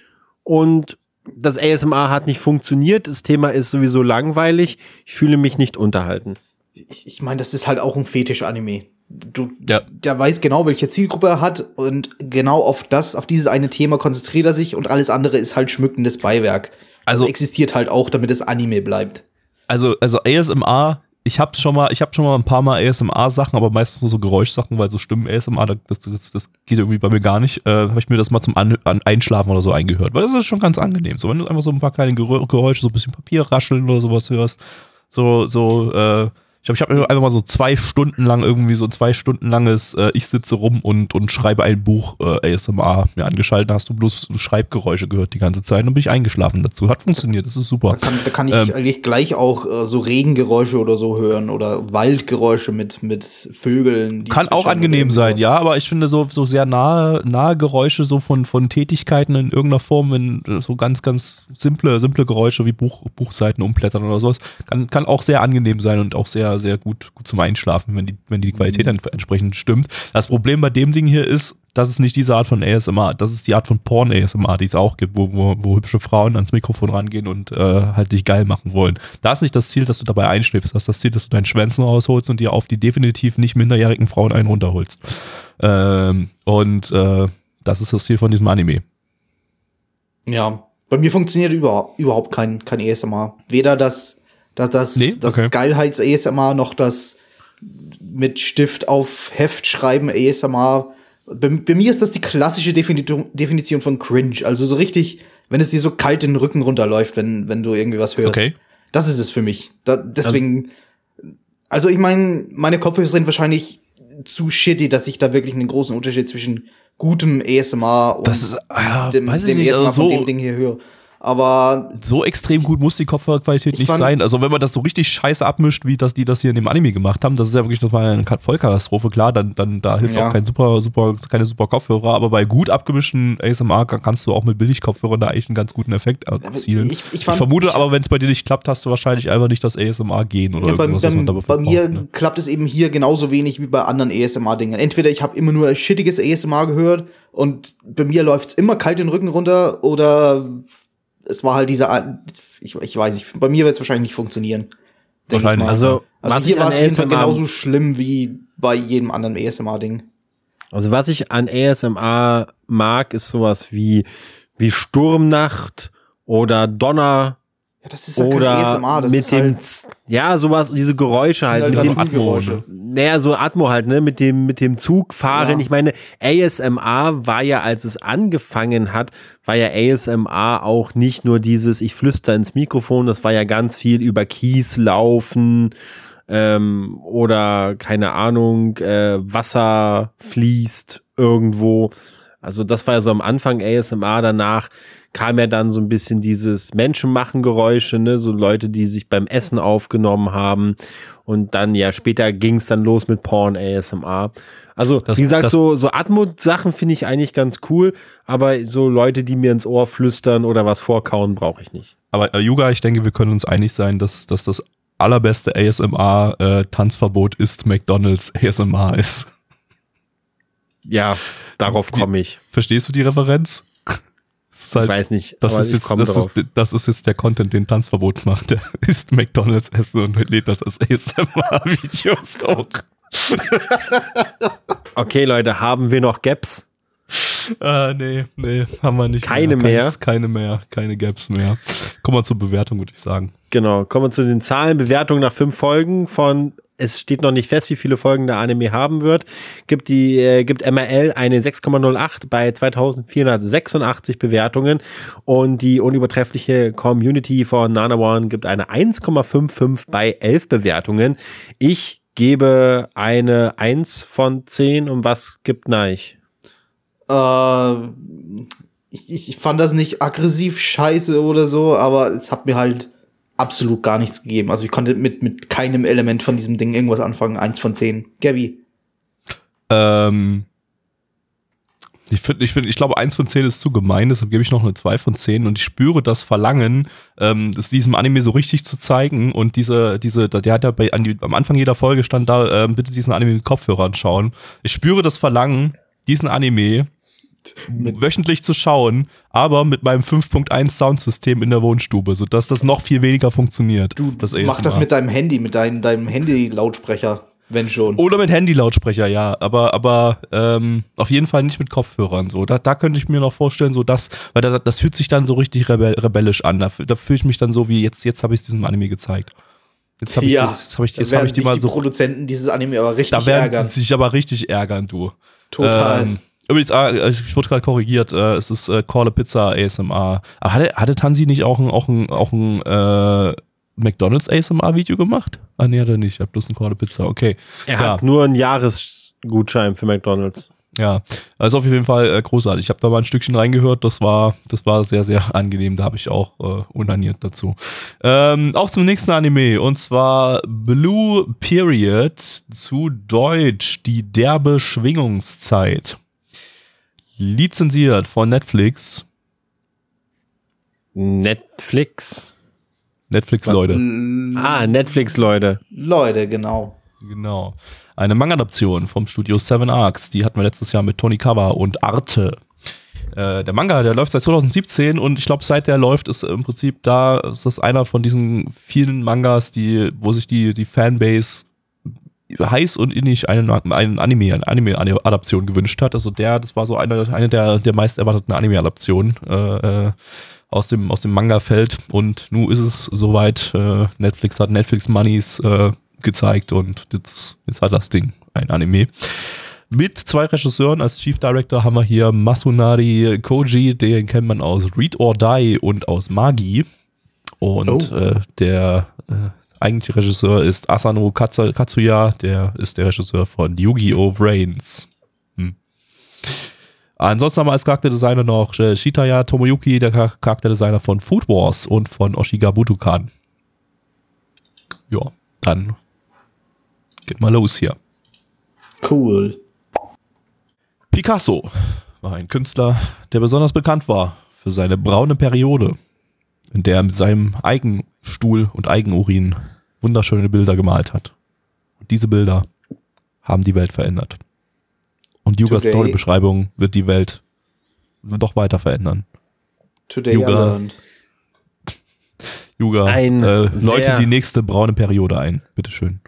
und das ASMR hat nicht funktioniert. Das Thema ist sowieso langweilig. Ich fühle mich nicht unterhalten. Ich, ich meine, das ist halt auch ein Fetisch-Anime. Du, Ja. Der weiß genau, welche Zielgruppe er hat und genau auf das, auf dieses eine Thema konzentriert er sich und alles andere ist halt schmückendes Beiwerk. Also, Also- existiert halt auch, damit es Anime bleibt. Also, also ASMR, ich hab's schon mal, ich habe schon mal ein paar Mal ASMR-Sachen, aber meistens nur so Geräuschsachen, weil so Stimmen ASMR, das, das, das geht irgendwie bei mir gar nicht. Äh, habe ich mir das mal zum An Einschlafen oder so eingehört, weil das ist schon ganz angenehm. So, wenn du einfach so ein paar kleine Geräusche, so ein bisschen Papier rascheln oder sowas hörst, so, so, äh, ich glaube, ich habe mir einfach mal so zwei Stunden lang irgendwie so zwei Stunden langes äh, Ich sitze rum und, und schreibe ein Buch äh, ASMR mir angeschaltet. Da hast du bloß Schreibgeräusche gehört die ganze Zeit und dann bin ich eingeschlafen dazu. Hat funktioniert, das ist super. Da kann, da kann ich Ähm. eigentlich gleich auch äh, so Regengeräusche oder so hören oder Waldgeräusche mit, mit Vögeln. Kann auch angenehm sein, ja, aber ich finde so, so sehr nahe, nahe Geräusche so von, von Tätigkeiten in irgendeiner Form, wenn so ganz, ganz simple, simple Geräusche wie Buch, Buchseiten umblättern oder sowas, kann, kann auch sehr angenehm sein und auch sehr, sehr gut, gut zum Einschlafen, wenn die, wenn die Qualität dann entsprechend stimmt. Das Problem bei dem Ding hier ist, das ist nicht diese Art von ASMR, das ist die Art von Porn-ASMR, die es auch gibt, wo, wo, wo hübsche Frauen ans Mikrofon rangehen und äh, halt dich geil machen wollen. Da ist nicht das Ziel, dass du dabei einschläfst, das ist das Ziel, dass du deinen Schwänzen rausholst und dir auf die definitiv nicht minderjährigen Frauen einen runterholst. Ähm, und äh, das ist das Ziel von diesem Anime. Ja, bei mir funktioniert über, überhaupt kein, kein ASMR. Weder das, das, das, Nee? das Okay. Geilheits-ASMR noch das mit Stift auf Heft schreiben ASMR. Bei, bei mir ist das die klassische Definition, Definition von Cringe. Also so richtig, wenn es dir so kalt den Rücken runterläuft, wenn, wenn du irgendwie was hörst. Okay. Das ist es für mich. Da, deswegen, also ich meine, meine Kopfhörer sind wahrscheinlich zu shitty, dass ich da wirklich einen großen Unterschied zwischen gutem ASMR und Das ist, ja, dem, dem nicht, ASMR also von so- dem Ding hier höre. Aber So extrem gut muss die Kopfhörerqualität Ich nicht fand- sein. Also wenn man das so richtig scheiße abmischt, wie das die das hier in dem Anime gemacht haben, das ist ja wirklich, das war ja eine Vollkatastrophe, klar, dann, dann da hilft Ja. auch kein super, super, keine super Kopfhörer, aber bei gut abgemischten ASMR kann- kannst du auch mit Billig-Kopfhörern da eigentlich einen ganz guten Effekt erzielen. ich- ich Ich, fand- vermute aber, wenn es bei dir nicht klappt, hast du wahrscheinlich einfach nicht das ASMR gehen oder ja, bei, irgendwas, was man bei, da bei mir ne? klappt es eben hier genauso wenig wie bei anderen ASMR-Dingen. Entweder ich habe immer nur shittiges ASMR gehört und bei mir läuft's immer kalt den Rücken runter oder es war halt dieser, Art- ich, ich weiß nicht, bei mir wird es wahrscheinlich nicht funktionieren. Wahrscheinlich. mal. Also, also was hier ich war an es genauso schlimm wie bei jedem anderen ASMR-Ding. Also was ich an ASMR mag, ist sowas wie, wie Sturmnacht oder Donner Ja, das ist ja oder ASMR, das mit ist dem, halt, ja, sowas, diese Geräusche halt, halt mit dem, Naturgeräusche. naja, so Atmo halt, ne, mit dem, mit dem Zugfahren. Ja. Ich meine, ASMR war ja, als es angefangen hat, war ja ASMR auch nicht nur dieses, ich flüster ins Mikrofon, das war ja ganz viel über Kies laufen, ähm, oder keine Ahnung, äh, Wasser fließt irgendwo. Also das war ja so am Anfang ASMR, danach kam ja dann so ein bisschen dieses Menschenmachen-Geräusche, ne, so Leute, die sich beim Essen aufgenommen haben. Und dann, ja, später ging es dann los mit Porn ASMR. Also, Das- wie gesagt, so, so Atmo-Sachen finde ich eigentlich ganz cool, aber so Leute, die mir ins Ohr flüstern oder was vorkauen, brauche ich nicht. Aber äh, Yuga, ich denke, wir können uns einig sein, dass, dass das allerbeste ASMR-Tanzverbot ist McDonalds ASMR ist. Ja, darauf komme ich. Verstehst du die Referenz? Ist Ich halt, weiß nicht, das, ist jetzt, das, ist, das ist jetzt der Content, den Tanzverbot macht. Der isst McDonalds Essen und lädt das als ASMR-Videos hoch. Okay, Leute, haben wir noch Gaps? Äh, nee, nee, haben wir nicht. Keine mehr. mehr? Keine mehr, keine Gaps mehr. Kommen wir zur Bewertung, würde ich sagen. Genau, kommen wir zu den Zahlen. Bewertung nach fünf Folgen von, es steht noch nicht fest, wie viele Folgen der Anime haben wird. Gibt die, äh, gibt MRL eine 6,08 bei 2486 Bewertungen und die unübertreffliche Community von Nana One gibt eine 1,55 bei 11 Bewertungen. Ich gebe eine 1 von 10 und was gibt Neich? Äh, ich, ich, fand das nicht aggressiv scheiße oder so, aber es hat mir halt absolut gar nichts gegeben. Also ich konnte mit, mit keinem Element von diesem Ding irgendwas anfangen. Eins von zehn. Gabby. Ähm, ich finde, ich, find, ich glaube, eins von zehn ist zu gemein, deshalb gebe ich noch eine zwei von zehn und ich spüre das Verlangen, ähm, das diesem Anime so richtig zu zeigen und diese, diese, der hat ja bei, an die, am Anfang jeder Folge stand da, ähm, bitte diesen Anime mit Kopfhörern schauen. Ich spüre das Verlangen, diesen Anime wöchentlich zu schauen, aber mit meinem 5.1 Soundsystem in der Wohnstube, sodass das noch viel weniger funktioniert. Du das mach das mit deinem Handy, mit deinem, deinem Handy-Lautsprecher, wenn schon. Oder mit Handy-Lautsprecher, ja, aber, aber ähm, auf jeden Fall nicht mit Kopfhörern. So, da, da könnte ich mir noch vorstellen, so das, weil da, das fühlt sich dann so richtig rebell, rebellisch an. Da, da fühle ich mich dann so wie jetzt, jetzt habe ich es diesem Anime gezeigt. Jetzt habe ich, das- jetzt hab ich, jetzt hab ich die mal die so. Produzenten dieses Anime aber richtig Da werden ärgern. sie sich aber richtig ärgern, du. Total. Ähm, übrigens, ah, ich wurde gerade korrigiert, äh, es ist äh, Call a Pizza ASMR. Aber hatte, hatte Tansi nicht auch ein, auch ein, auch ein äh, McDonalds ASMR-Video gemacht? Ah, nee, hat er nicht. Er hat bloß ein Call a Pizza, okay. Er Ja. hat nur einen Jahresgutschein für McDonalds. Ja, also auf jeden Fall äh, großartig. Ich habe da mal ein Stückchen reingehört, das war, das war sehr, sehr angenehm. Da habe ich auch äh, unaniert dazu. Ähm, auch zum nächsten Anime und zwar Blue Period zu Deutsch, die derbe Schwingungszeit. Lizenziert von Netflix. Netflix. Netflix, Leute. Ah, Netflix, Leute. Leute, genau. Genau. Eine Manga-Adaption vom Studio Seven Arcs. Die hatten wir letztes Jahr mit Tony Kawa und Arte. Äh, der Manga, der läuft seit 2017 und ich glaube, seit der läuft, ist im Prinzip da, ist das einer von diesen vielen Mangas, die, wo sich die, die Fanbase heiß und innig einen, einen Anime, eine Anime-Adaption gewünscht hat. Also der, das war so eine, eine der, der meist erwarteten Anime-Adaptionen äh, äh, aus dem, aus dem Manga-Feld. Und nun ist es soweit, äh, Netflix hat Netflix Moneys äh, gezeigt und jetzt, jetzt hat das Ding ein Anime. Mit zwei Regisseuren als Chief Director haben wir hier Masunari Koji, den kennt man aus Read or Die und aus Magi. Und Oh. äh, der äh, eigentliche Regisseur ist Asano Katsu- Katsuya, der ist der Regisseur von Yu-Gi-Oh! Brains. Hm. Ansonsten haben wir als Charakterdesigner noch äh, Shitaya Tomoyuki, der Char- Charakterdesigner von Food Wars und von Oshiga Butukan. Ja, dann geht mal los hier. Cool. Picasso war ein Künstler, der besonders bekannt war für seine braune Periode, in der er mit seinem Eigenstuhl und Eigenurin wunderschöne Bilder gemalt hat. Und diese Bilder haben die Welt verändert. Und Yugas Today- Storybeschreibung wird die Welt doch weiter verändern. Today Yuga. Yuga, Ein äh, läute sehr- die nächste braune Periode ein. Bitteschön.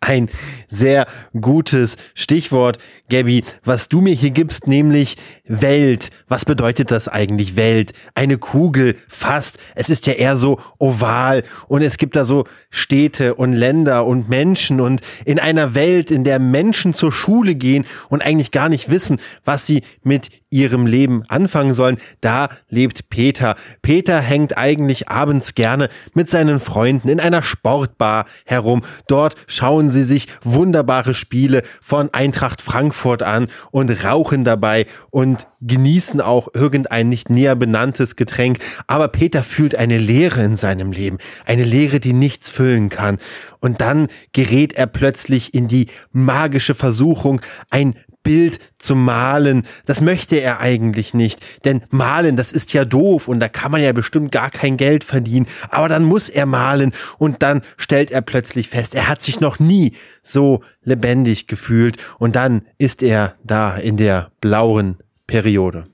Ein sehr gutes Stichwort, Gabby, was du mir hier gibst, nämlich Welt. Was bedeutet das eigentlich, Welt? Eine Kugel, fast. Es ist ja eher so oval und es gibt da so Städte und Länder und Menschen und in einer Welt, in der Menschen zur Schule gehen und eigentlich gar nicht wissen, was sie mit ihrem Leben anfangen sollen, da lebt Peter. Peter hängt eigentlich abends gerne mit seinen Freunden in einer Sportbar herum. Dort schauen sie sich wunderbare Spiele von Eintracht Frankfurt an und rauchen dabei und genießen auch irgendein nicht näher benanntes Getränk. Aber Peter fühlt eine Leere in seinem Leben. Eine Leere, die nichts füllen kann. Und dann gerät er plötzlich in die magische Versuchung, ein Bild zu malen. Das möchte er eigentlich nicht, denn malen, das ist ja doof und da kann man ja bestimmt gar kein Geld verdienen. Aber dann muss er malen und dann stellt er plötzlich fest, er hat sich noch nie so lebendig gefühlt und dann ist er da in der blauen Periode.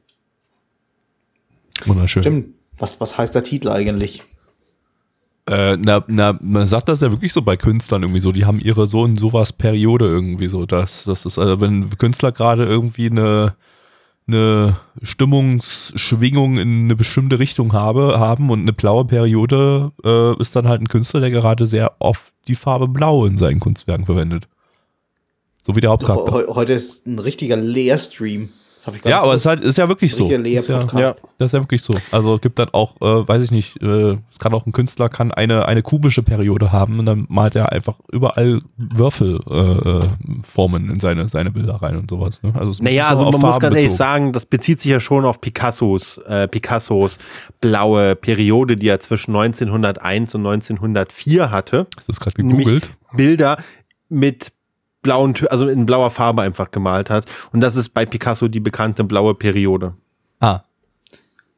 Wunderschön. Stimmt. Was, was heißt der Titel eigentlich? Äh, na, na, man sagt das ja wirklich so bei Künstlern irgendwie so, die haben ihre so und sowas Periode irgendwie so. Das, das ist, also wenn Künstler gerade irgendwie eine, eine Stimmungsschwingung in eine bestimmte Richtung habe, haben und eine blaue Periode äh, ist dann halt ein Künstler, der gerade sehr oft die Farbe Blau in seinen Kunstwerken verwendet. So wie der Hauptcharakter. He- Heute ist ein richtiger Leerstream. Ja, aber es ist, halt, ist ja wirklich so. Ist ja, Lehr-Podcast. das ist ja wirklich so. Also gibt dann auch, äh, weiß ich nicht, äh, es kann auch ein Künstler kann eine, eine kubische Periode haben und dann malt er einfach überall Würfelformen äh, äh, Formen in seine, seine Bilder rein und sowas. Ne? Also Naja, also man muss ganz ehrlich sagen, das bezieht sich ja schon auf Picassos, äh, Picassos blaue Periode, die er zwischen 1901 und 1904 hatte. Das ist gerade gegoogelt. Bilder mit blauen, also in blauer Farbe einfach gemalt hat. Und das ist bei Picasso die bekannte blaue Periode. Ah,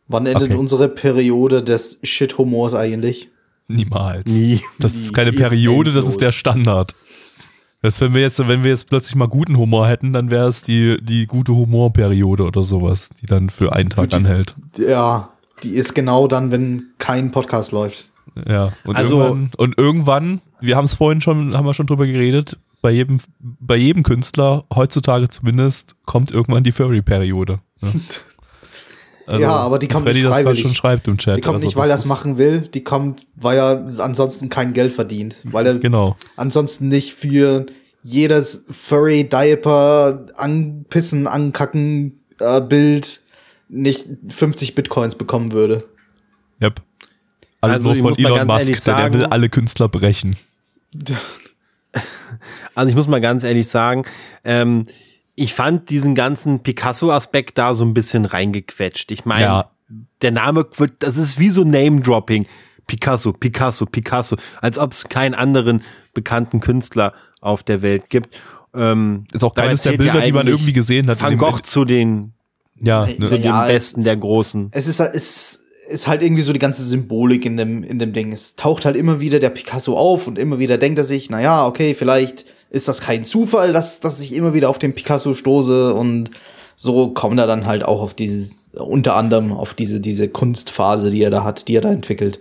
Wann endet Okay. unsere Periode des Shit-Humors eigentlich? niemals. Nie. Das ist keine ist Periode, das ist endlos. der Standard. Das, wenn wir jetzt, wenn wir jetzt plötzlich mal guten Humor hätten, dann wäre es die, die gute Humorperiode oder sowas, die dann für einen Tag die- anhält. Ja, die ist genau dann, wenn kein Podcast läuft. Ja, und, Also- irgendwann, und irgendwann, wir haben es vorhin schon, haben wir schon drüber geredet, bei jedem, bei jedem Künstler, heutzutage zumindest, kommt irgendwann die Furry-Periode. Ne? Also, Ja, aber die kommt Freddy nicht das freiwillig. schon schreibt im Chat. Die kommt Also nicht, weil er das es machen will, die kommt, weil er ansonsten kein Geld verdient. Weil er Genau. ansonsten nicht für jedes Furry-Diaper anpissen, ankacken äh, Bild nicht 50 Bitcoins bekommen würde. Yep. Also, ich von Elon Musk, ehrlich der, will sagen- alle Künstler brechen. Also ich muss mal ganz ehrlich sagen, ähm, ich fand diesen ganzen Picasso-Aspekt da so ein bisschen reingequetscht. Ich meine, Ja. der Name wird, das ist wie so Name-Dropping. Picasso, Picasso, Picasso, als ob es keinen anderen bekannten Künstler auf der Welt gibt. Ähm, Ist auch keines der ja Bilder, die man irgendwie gesehen hat. Van Gogh zu den, Ja, ne? zu den Ja, es- Besten der Großen. Es ist, es ist halt irgendwie so die ganze Symbolik in dem, in dem Ding. Es taucht halt immer wieder der Picasso auf und immer wieder denkt er sich, naja, okay, vielleicht ist das kein Zufall, dass, dass ich immer wieder auf den Picasso stoße und so kommt er dann halt auch auf dieses, unter anderem auf diese, diese Kunstphase, die er da hat, die er da entwickelt.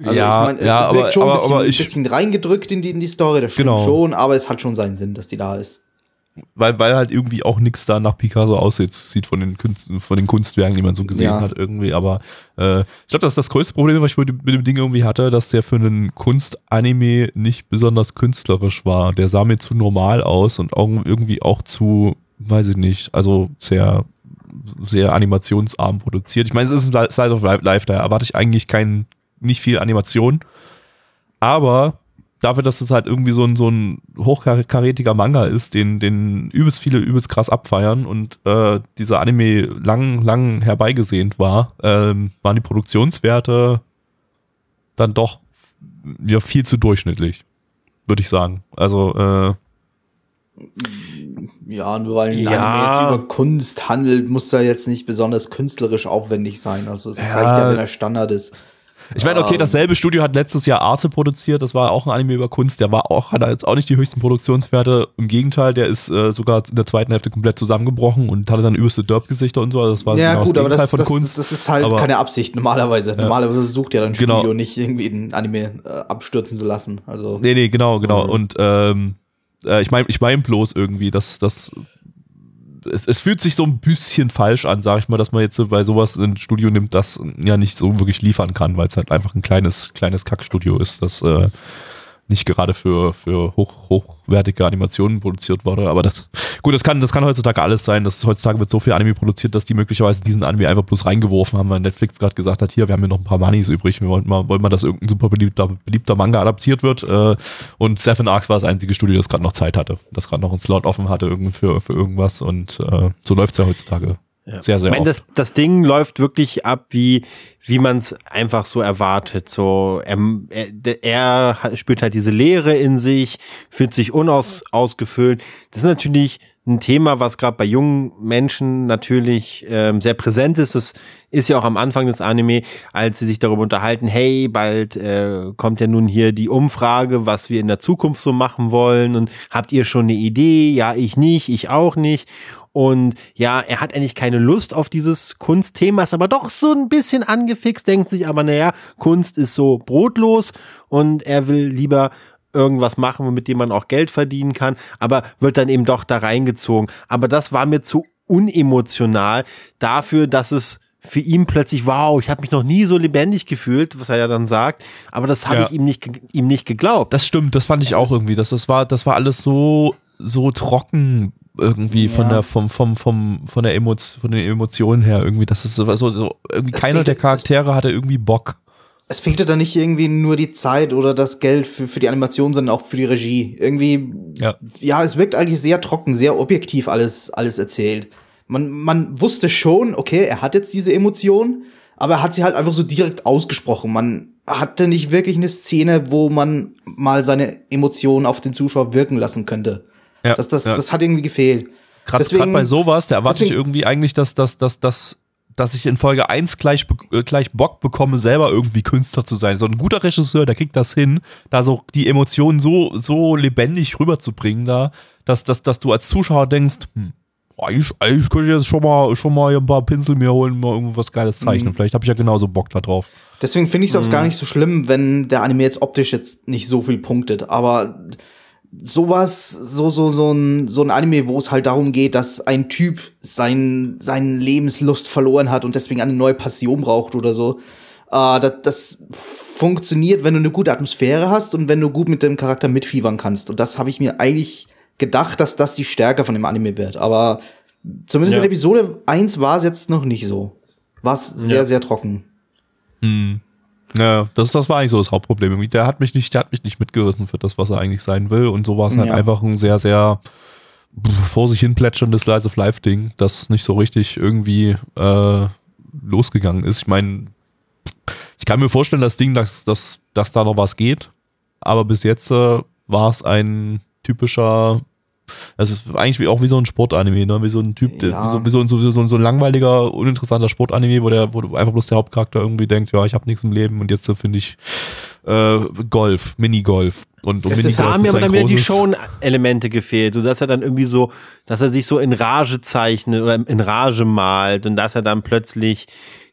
Also Ja, ich mein, es, ja, es wirkt aber- schon aber- ein bisschen, aber ich- bisschen reingedrückt in die, in die Story, das stimmt Genau. schon, aber es hat schon seinen Sinn, dass die da ist. Weil, weil halt irgendwie auch nichts da nach Picasso aussieht, sieht von den, Kunst, von den Kunstwerken, die man so gesehen Ja. hat irgendwie. Aber äh, ich glaube, das ist das größte Problem, was ich mit dem, mit dem Ding irgendwie hatte, dass der für einen Kunstanime nicht besonders künstlerisch war. Der sah mir zu normal aus und auch irgendwie auch zu, weiß ich nicht, also sehr sehr animationsarm produziert. Ich meine, es ist ein Side of Life, da erwarte ich eigentlich kein, nicht viel Animation. Aber dafür, dass es halt irgendwie so ein, so ein hochkarätiger Manga ist, den, den übelst viele übelst krass abfeiern und äh, dieser Anime lang, lang herbeigesehnt war, ähm, waren die Produktionswerte dann doch ja, viel zu durchschnittlich, würde ich sagen. Also, äh, Ja, nur weil ein Ja. Anime jetzt über Kunst handelt, muss er jetzt nicht besonders künstlerisch aufwendig sein. Also es Ja. reicht ja, wenn er Standard ist. Ich meine, okay, Ähm. dasselbe Studio hat letztes Jahr Arte produziert, das war auch ein Anime über Kunst, der war auch, hat jetzt auch nicht die höchsten Produktionswerte. Im Gegenteil, der ist äh, sogar in der zweiten Hälfte komplett zusammengebrochen und hatte dann übelste Derp-Gesichter und so. Also das war ja, genau gut, aber Gegenteil das, von das, Kunst. das ist halt aber- keine Absicht normalerweise. Normalerweise sucht ja dann ein Genau. Studio nicht irgendwie ein Anime äh, abstürzen zu lassen. Also Nee, nee, genau, genau. Mhm. Und ähm, Äh, ich meine ich mein bloß irgendwie, dass das es, es fühlt sich so ein bisschen falsch an, sag ich mal, dass man jetzt bei sowas ein Studio nimmt, das ja nicht so wirklich liefern kann, weil es halt einfach ein kleines, kleines Kackstudio ist, das äh, nicht gerade für, für hoch, hochwertige Animationen produziert wurde. Aber das, gut, das kann, das kann heutzutage alles sein. Das, heutzutage wird so viel Anime produziert, dass die möglicherweise diesen Anime einfach bloß reingeworfen haben, weil Netflix gerade gesagt hat, hier, wir haben hier noch ein paar Moneys übrig, wir wollen mal, wollen mal, dass irgendein super beliebter, beliebter Manga adaptiert wird. Äh, und Seven Arcs war das einzige Studio, das gerade noch Zeit hatte, das gerade noch einen Slot offen hatte für, für irgendwas. Und äh, so läuft es ja heutzutage. Ja. Sehr, sehr ich meine, das, das Ding läuft wirklich ab, wie, wie man es einfach so erwartet. So, er, er, er spürt halt diese Leere in sich, fühlt sich unausgefüllt. Das ist natürlich ein Thema, was gerade bei jungen Menschen natürlich ähm, sehr präsent ist. Das ist ja auch am Anfang des Anime, als sie sich darüber unterhalten, hey, bald äh, kommt ja nun hier die Umfrage, was wir in der Zukunft so machen wollen und habt ihr schon eine Idee? Ja, ich nicht, ich auch nicht. Und ja, er hat eigentlich keine Lust auf dieses Kunstthema, ist aber doch so ein bisschen angefixt, denkt sich aber, naja, Kunst ist so brotlos und er will lieber irgendwas machen, mit dem man auch Geld verdienen kann, aber wird dann eben doch da reingezogen. Aber das war mir zu unemotional dafür, dass es für ihn plötzlich, wow, ich habe mich noch nie so lebendig gefühlt, was er ja dann sagt, aber das habe Ja. ich ihm nicht, ihm nicht geglaubt. Das stimmt, das fand ich auch irgendwie. Das, das, war, das war alles so, so trocken irgendwie von Ja. der vom vom vom von der Emotion von den Emotionen her irgendwie das ist so, so, so irgendwie Es keiner fehlt- der Charaktere hatte irgendwie Bock Es fehlte da nicht irgendwie nur die Zeit oder das Geld für, für die Animation, sondern auch für die Regie. Irgendwie, Ja. ja, es wirkt eigentlich sehr trocken, sehr objektiv alles, alles erzählt. Man, man wusste schon, okay, er hat jetzt diese Emotion, aber er hat sie halt einfach so direkt ausgesprochen. Man hatte nicht wirklich eine Szene, wo man mal seine Emotionen auf den Zuschauer wirken lassen könnte. Ja, das, das, ja. das hat irgendwie gefehlt. Gerade bei sowas, da erwarte ich deswegen- irgendwie eigentlich, dass, dass, dass, dass, dass ich in Folge 1 gleich, äh, gleich Bock bekomme, selber irgendwie Künstler zu sein. So ein guter Regisseur, der kriegt das hin, da so die Emotionen so, so lebendig rüberzubringen, da, dass, dass, dass du als Zuschauer denkst, hm, eigentlich, eigentlich könnte ich jetzt schon mal, schon mal hier ein paar Pinsel mir holen, mal irgendwas Geiles zeichnen. Mhm. Vielleicht habe ich ja genauso Bock da drauf. Deswegen finde ich es auch gar nicht so schlimm, wenn der Anime jetzt optisch jetzt nicht so viel punktet. Aber sowas, so, so, so ein, so ein Anime, wo es halt darum geht, dass ein Typ sein, seinen Lebenslust verloren hat und deswegen eine neue Passion braucht oder so. Äh, das, das funktioniert, wenn du eine gute Atmosphäre hast und wenn du gut mit dem Charakter mitfiebern kannst. Und das habe ich mir eigentlich gedacht, dass das die Stärke von dem Anime wird. Aber zumindest Ja. in Episode 1 war es jetzt noch nicht so. War es sehr, Ja. sehr trocken. Hm. Ja, das, das war eigentlich so das Hauptproblem. Der hat mich nicht, der hat mich nicht mitgerissen für das, was er eigentlich sein will. Und so war es halt Ja. einfach ein sehr, sehr vor sich hin plätscherndes Slice of Life Ding, das nicht so richtig irgendwie äh, losgegangen ist. Ich meine, ich kann mir vorstellen, das Ding, dass, dass, dass da noch was geht. Aber bis jetzt äh, war es ein typischer, also eigentlich wie, auch wie so ein Sportanime, ne? wie so ein Typ, Ja. wie, so, wie, so, ein- so, so, so ein langweiliger, uninteressanter Sportanime, wo der, wo einfach bloß der Hauptcharakter irgendwie denkt, ja, ich habe nichts im Leben und jetzt äh, finde ich äh, Golf, Minigolf. Und, und Es ist- Da Minigolf haben mir ist aber dann wieder die Schon-Elemente gefehlt, so dass er dann irgendwie so, dass er sich so in Rage zeichnet oder in Rage malt und dass er dann plötzlich,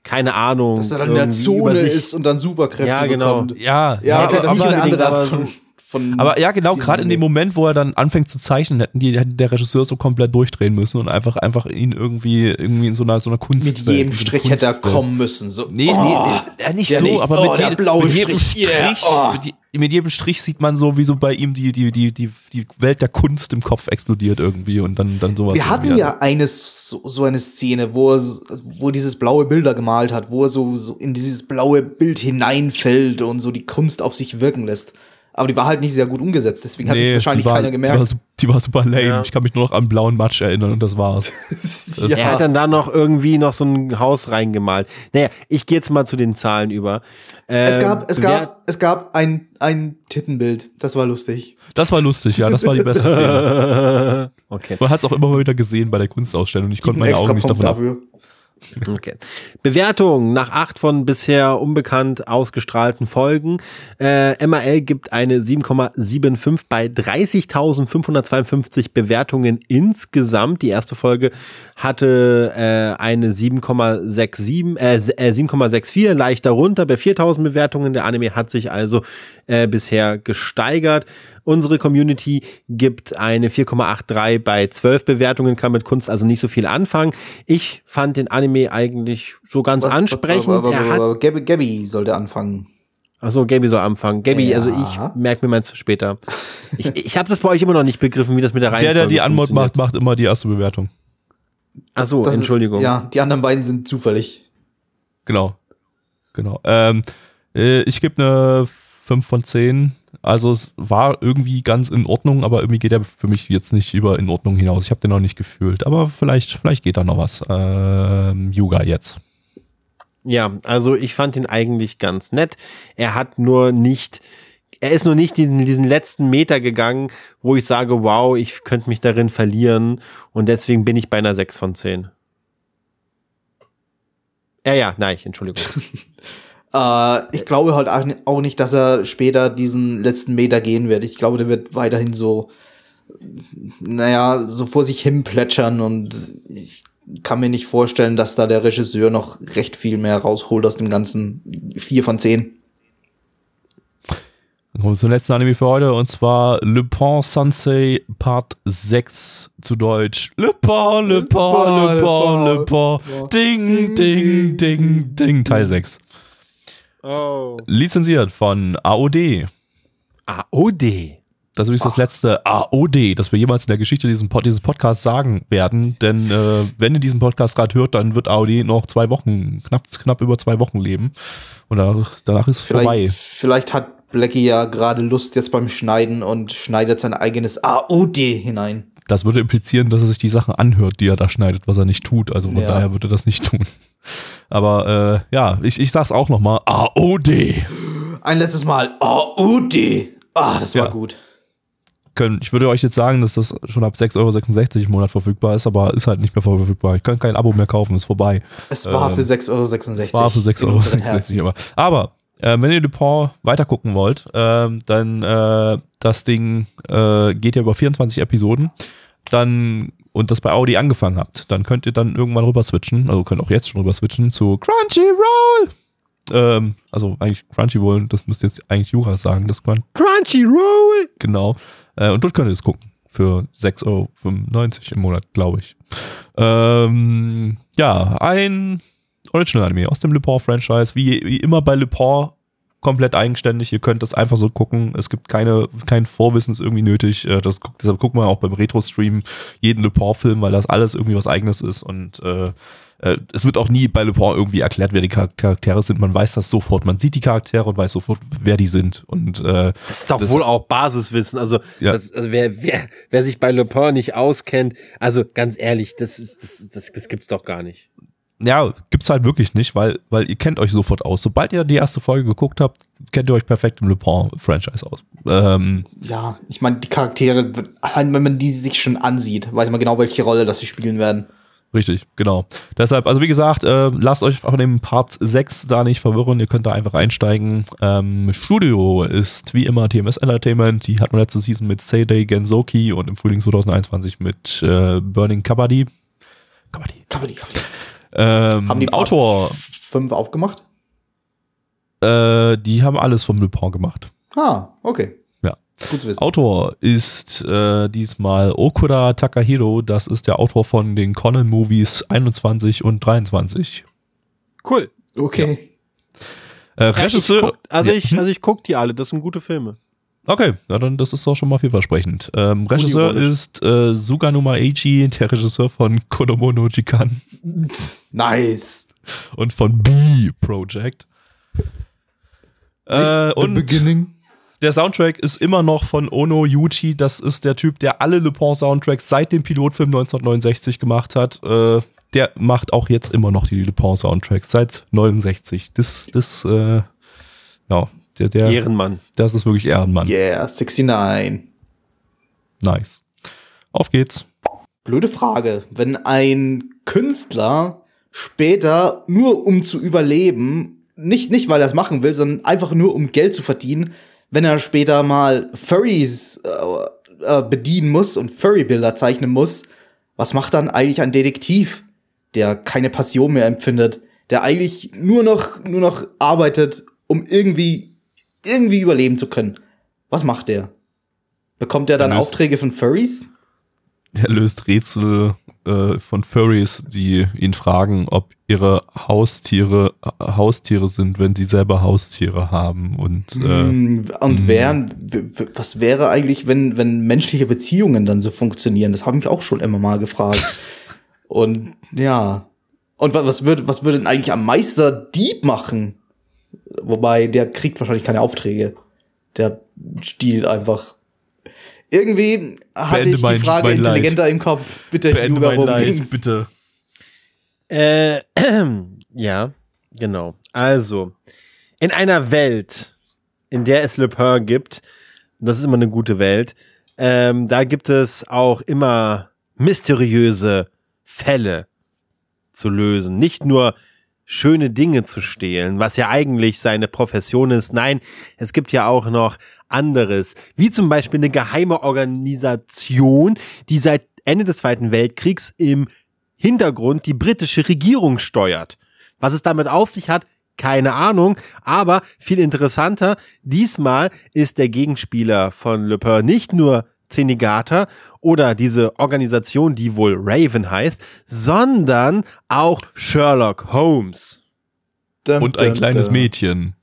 keine Ahnung, Dass er dann in der Zone über sich- ist und dann Superkräfte Ja, genau. bekommt. Ja, Ja, Ja, okay, das ist eine andere Art von, von Aber ja, genau, gerade in dem. Moment, wo er dann anfängt zu zeichnen, hätten die, hätte der Regisseur so komplett durchdrehen müssen und einfach, einfach ihn irgendwie, irgendwie in so einer, so einer Kunst. Mit jedem Strich hätte er kommen müssen. So, Nee, oh, nee, nicht so, nächste, aber oh, mit, blaue mit jedem Strich, yeah, oh. mit, je- mit jedem Strich sieht man so, wie so bei ihm die, die, die, die, die Welt der Kunst im Kopf explodiert irgendwie und dann, dann sowas. Wir hatten ja eine so, so eine Szene, wo er wo dieses blaue Bilder gemalt hat, wo er so, so in dieses blaue Bild hineinfällt und so die Kunst auf sich wirken lässt. Aber die war halt nicht sehr gut umgesetzt, deswegen hat sich wahrscheinlich war, keiner Die war, gemerkt. die war super lame. Ja. Ich kann mich nur noch an blauen Matsch erinnern und das war's. ja. Er hat dann da noch irgendwie noch so ein Haus reingemalt. Naja, ich gehe jetzt mal zu den Zahlen über. es Ähm, gab, es gab, es gab ein, ein Tittenbild. Das war lustig. Das war lustig, ja, das war die beste Szene. Okay. Man hat es auch immer mal wieder gesehen bei der Kunstausstellung. Ich konnte Ein meine Augen nicht davon ab. Okay. Bewertung nach acht von bisher unbekannt ausgestrahlten Folgen. Äh, MAL gibt eine 7,75 bei 30.552 Bewertungen insgesamt. Die erste Folge hatte äh, eine 7,67, äh, s- äh, 7,64, leicht darunter bei 4.000 Bewertungen. Der Anime hat sich also äh, bisher gesteigert. Unsere Community gibt eine 4,83 bei 12 Bewertungen, kann mit Kunst also nicht so viel anfangen. Ich fand den Anime eigentlich so ganz ansprechend. Aber, aber, Er aber Gabby, Gabby sollte anfangen. Achso, Gaby soll anfangen. Gaby, Ja. also ich merke mir meins für später. Ich, ich habe das bei euch immer noch nicht begriffen, wie das mit der Der, Reihenfolge der die Anmod macht, macht immer die erste Bewertung. Achso, Das ist- Entschuldigung. ja, die anderen beiden sind zufällig. Genau. Genau. Ähm, äh, ich gebe eine 5 von 10. Also es war irgendwie ganz in Ordnung, aber irgendwie geht er für mich jetzt nicht über in Ordnung hinaus. Ich habe den noch nicht gefühlt, aber vielleicht, vielleicht geht da noch was. Ähm, Yuga jetzt. Ja, also ich fand ihn eigentlich ganz nett. Er hat nur nicht, er ist nur nicht in diesen letzten Meter gegangen, wo ich sage, wow, ich könnte mich darin verlieren. Und deswegen bin ich bei einer 6 von 10. Ja, ja, nein, Entschuldigung. Äh, ich glaube halt auch ni- auch nicht, dass er später diesen letzten Meter gehen wird. Ich glaube, der wird weiterhin so, naja, so vor sich hin plätschern und ich kann mir nicht vorstellen, dass da der Regisseur noch recht viel mehr rausholt aus dem ganzen vier von zehn. Dann kommen wir zum letzten Anime für heute und zwar Le Pen Sansei Part 6 zu Deutsch. Le Pen, Le Pen, Le Pen, Le Pen. Ding, ding, ding, ding. Teil 6. Oh. Lizenziert von AOD. AOD. Das ist übrigens das letzte AOD, das wir jemals in der Geschichte dieses, Pod dieses Podcasts sagen werden. Denn äh, wenn ihr diesen Podcast gerade hört, dann wird AOD noch zwei Wochen, knapp, knapp über zwei Wochen leben. Und danach, danach ist vorbei. Vielleicht, vielleicht hat Blackie ja gerade Lust jetzt beim Schneiden und schneidet sein eigenes AUD hinein. Das würde implizieren, dass er sich die Sachen anhört, die er da schneidet, was er nicht tut. Also von Ja. daher würde er das nicht tun. Aber äh, ja, ich, ich sag's auch nochmal. AOD. Ein letztes Mal AUD. Ah, das war Ja. gut. Können, ich würde euch jetzt sagen, dass das schon ab 6,66 Euro im Monat verfügbar ist, aber ist halt nicht mehr verfügbar. Ich kann kein Abo mehr kaufen, ist vorbei. Es war Ähm, für 6,66 Euro. Es war für 6,66 in Euro. Aber, aber äh, wenn ihr Dupont weitergucken wollt, ähm, dann äh, das Ding äh, geht ja über 24 Episoden. Dann und das bei Audi angefangen habt, dann könnt ihr dann irgendwann rüber switchen, also könnt auch jetzt schon rüber switchen zu Crunchyroll. Ähm, also eigentlich Crunchyroll, das müsst jetzt eigentlich Jura sagen, das Crunch, Crunchyroll. genau. Äh, und dort könnt ihr es gucken. Für 6,95 Euro im Monat, glaube ich. Ähm, ja, ein Original-Anime aus dem Le Pen-Franchise. Wie, wie immer bei Le komplett eigenständig. Ihr könnt das einfach so gucken. Es gibt keine, kein Vorwissen ist irgendwie nötig. Äh, Das, guckt- deshalb gucken wir auch beim Retro-Stream jeden Le Pen-Film, weil das alles irgendwie was Eigenes ist. Und äh, äh, es wird auch nie bei Le Pen irgendwie erklärt, wer die Char- Charaktere sind. Man weiß das sofort. Man sieht die Charaktere und weiß sofort, wer die sind. Und äh, Das ist doch Das- wohl auch Basiswissen. Also, Ja. das, also wer, wer, wer sich bei Le Pen nicht auskennt, also ganz ehrlich, das, ist, das, das, das gibt's doch gar nicht. Ja, gibt's halt wirklich nicht, weil, weil ihr kennt euch sofort aus. Sobald ihr die erste Folge geguckt habt, kennt ihr euch perfekt im Le Pen-Franchise aus. Ähm, Ja, ich meine, die Charaktere, wenn man die sich schon ansieht, weiß man genau, welche Rolle das sie spielen werden. richtig, genau. Deshalb, also wie gesagt, äh, lasst euch von dem Part 6 da nicht verwirren. Ihr könnt da einfach einsteigen. Ähm, Studio ist wie immer TMS Entertainment. Die hatten wir letzte Season mit Seidei Gensoki und im Frühling 2021 mit äh, Burning Kabaddi. Kabaddi. Kabaddi, Kabaddi. Ähm, Haben die Part Autor, fünf aufgemacht? äh, die haben alles vom Le gemacht. Ah, okay. Ja. Gut zu wissen. Autor ist äh, diesmal Okura Takahiro. Das ist der Autor von den Conan-Movies 21 und 23. Cool. Okay. Äh, Ja, ich Regisseur. guck, also, Ja. ich, also ich guck die alle, das sind gute Filme. Okay, na dann das ist doch schon mal vielversprechend. Ähm, Regisseur ist äh, Suganuma Eiji, der Regisseur von Kodomo no Jikan Nice. und von B Project. Äh, und beginning. der Soundtrack ist immer noch von Ono Yuchi. Das ist der Typ, der alle Le Pen Soundtracks seit dem Pilotfilm 1969 gemacht hat. Äh, der macht auch jetzt immer noch die Le Pen Soundtracks seit 69. Das, das, äh, ja, der, der, Ehrenmann. das ist wirklich Ehrenmann. Yeah, 69. Nice. Auf geht's. Blöde Frage. Wenn ein Künstler später nur um zu überleben, nicht, nicht weil er es machen will, sondern einfach nur um Geld zu verdienen, wenn er später mal Furries äh, äh, bedienen muss und Furry-Bilder zeichnen muss, was macht dann eigentlich ein Detektiv, der keine Passion mehr empfindet, der eigentlich nur noch, nur noch arbeitet, um irgendwie, irgendwie überleben zu können? Was macht der? Bekommt er dann Löst- Aufträge von Furries? Er löst Rätsel äh, von Furries, die ihn fragen, ob ihre Haustiere äh, Haustiere sind, wenn sie selber Haustiere haben. Und äh, Mm, Und mm. wären, was wäre eigentlich, wenn, wenn menschliche Beziehungen dann so funktionieren? Das habe ich auch schon immer mal gefragt. Und ja. Und wa- was würde, was würde denn eigentlich am Meister Dieb machen? Wobei, der kriegt wahrscheinlich keine Aufträge. Der stiehlt einfach. Irgendwie hatte Beende ich mein- die Frage mein Leid. intelligenter im Kopf. Bitte, beende Hugo, mein Leid, ging's? bitte. Äh, ja, genau. Also, in einer Welt, in der es Le Pen gibt, das ist immer eine gute Welt, ähm, da gibt es auch immer mysteriöse Fälle zu lösen. Nicht nur schöne Dinge zu stehlen, was ja eigentlich seine Profession ist. Nein, es gibt ja auch noch anderes, wie zum Beispiel eine geheime Organisation, die seit Ende des Zweiten Weltkriegs im Hintergrund die britische Regierung steuert. Was es damit auf sich hat, keine Ahnung, aber viel interessanter, diesmal ist der Gegenspieler von Le Pen nicht nur Zenigata oder diese Organisation, die wohl Raven heißt, sondern auch Sherlock Holmes. Dum, Und ein dum, kleines dum. Mädchen.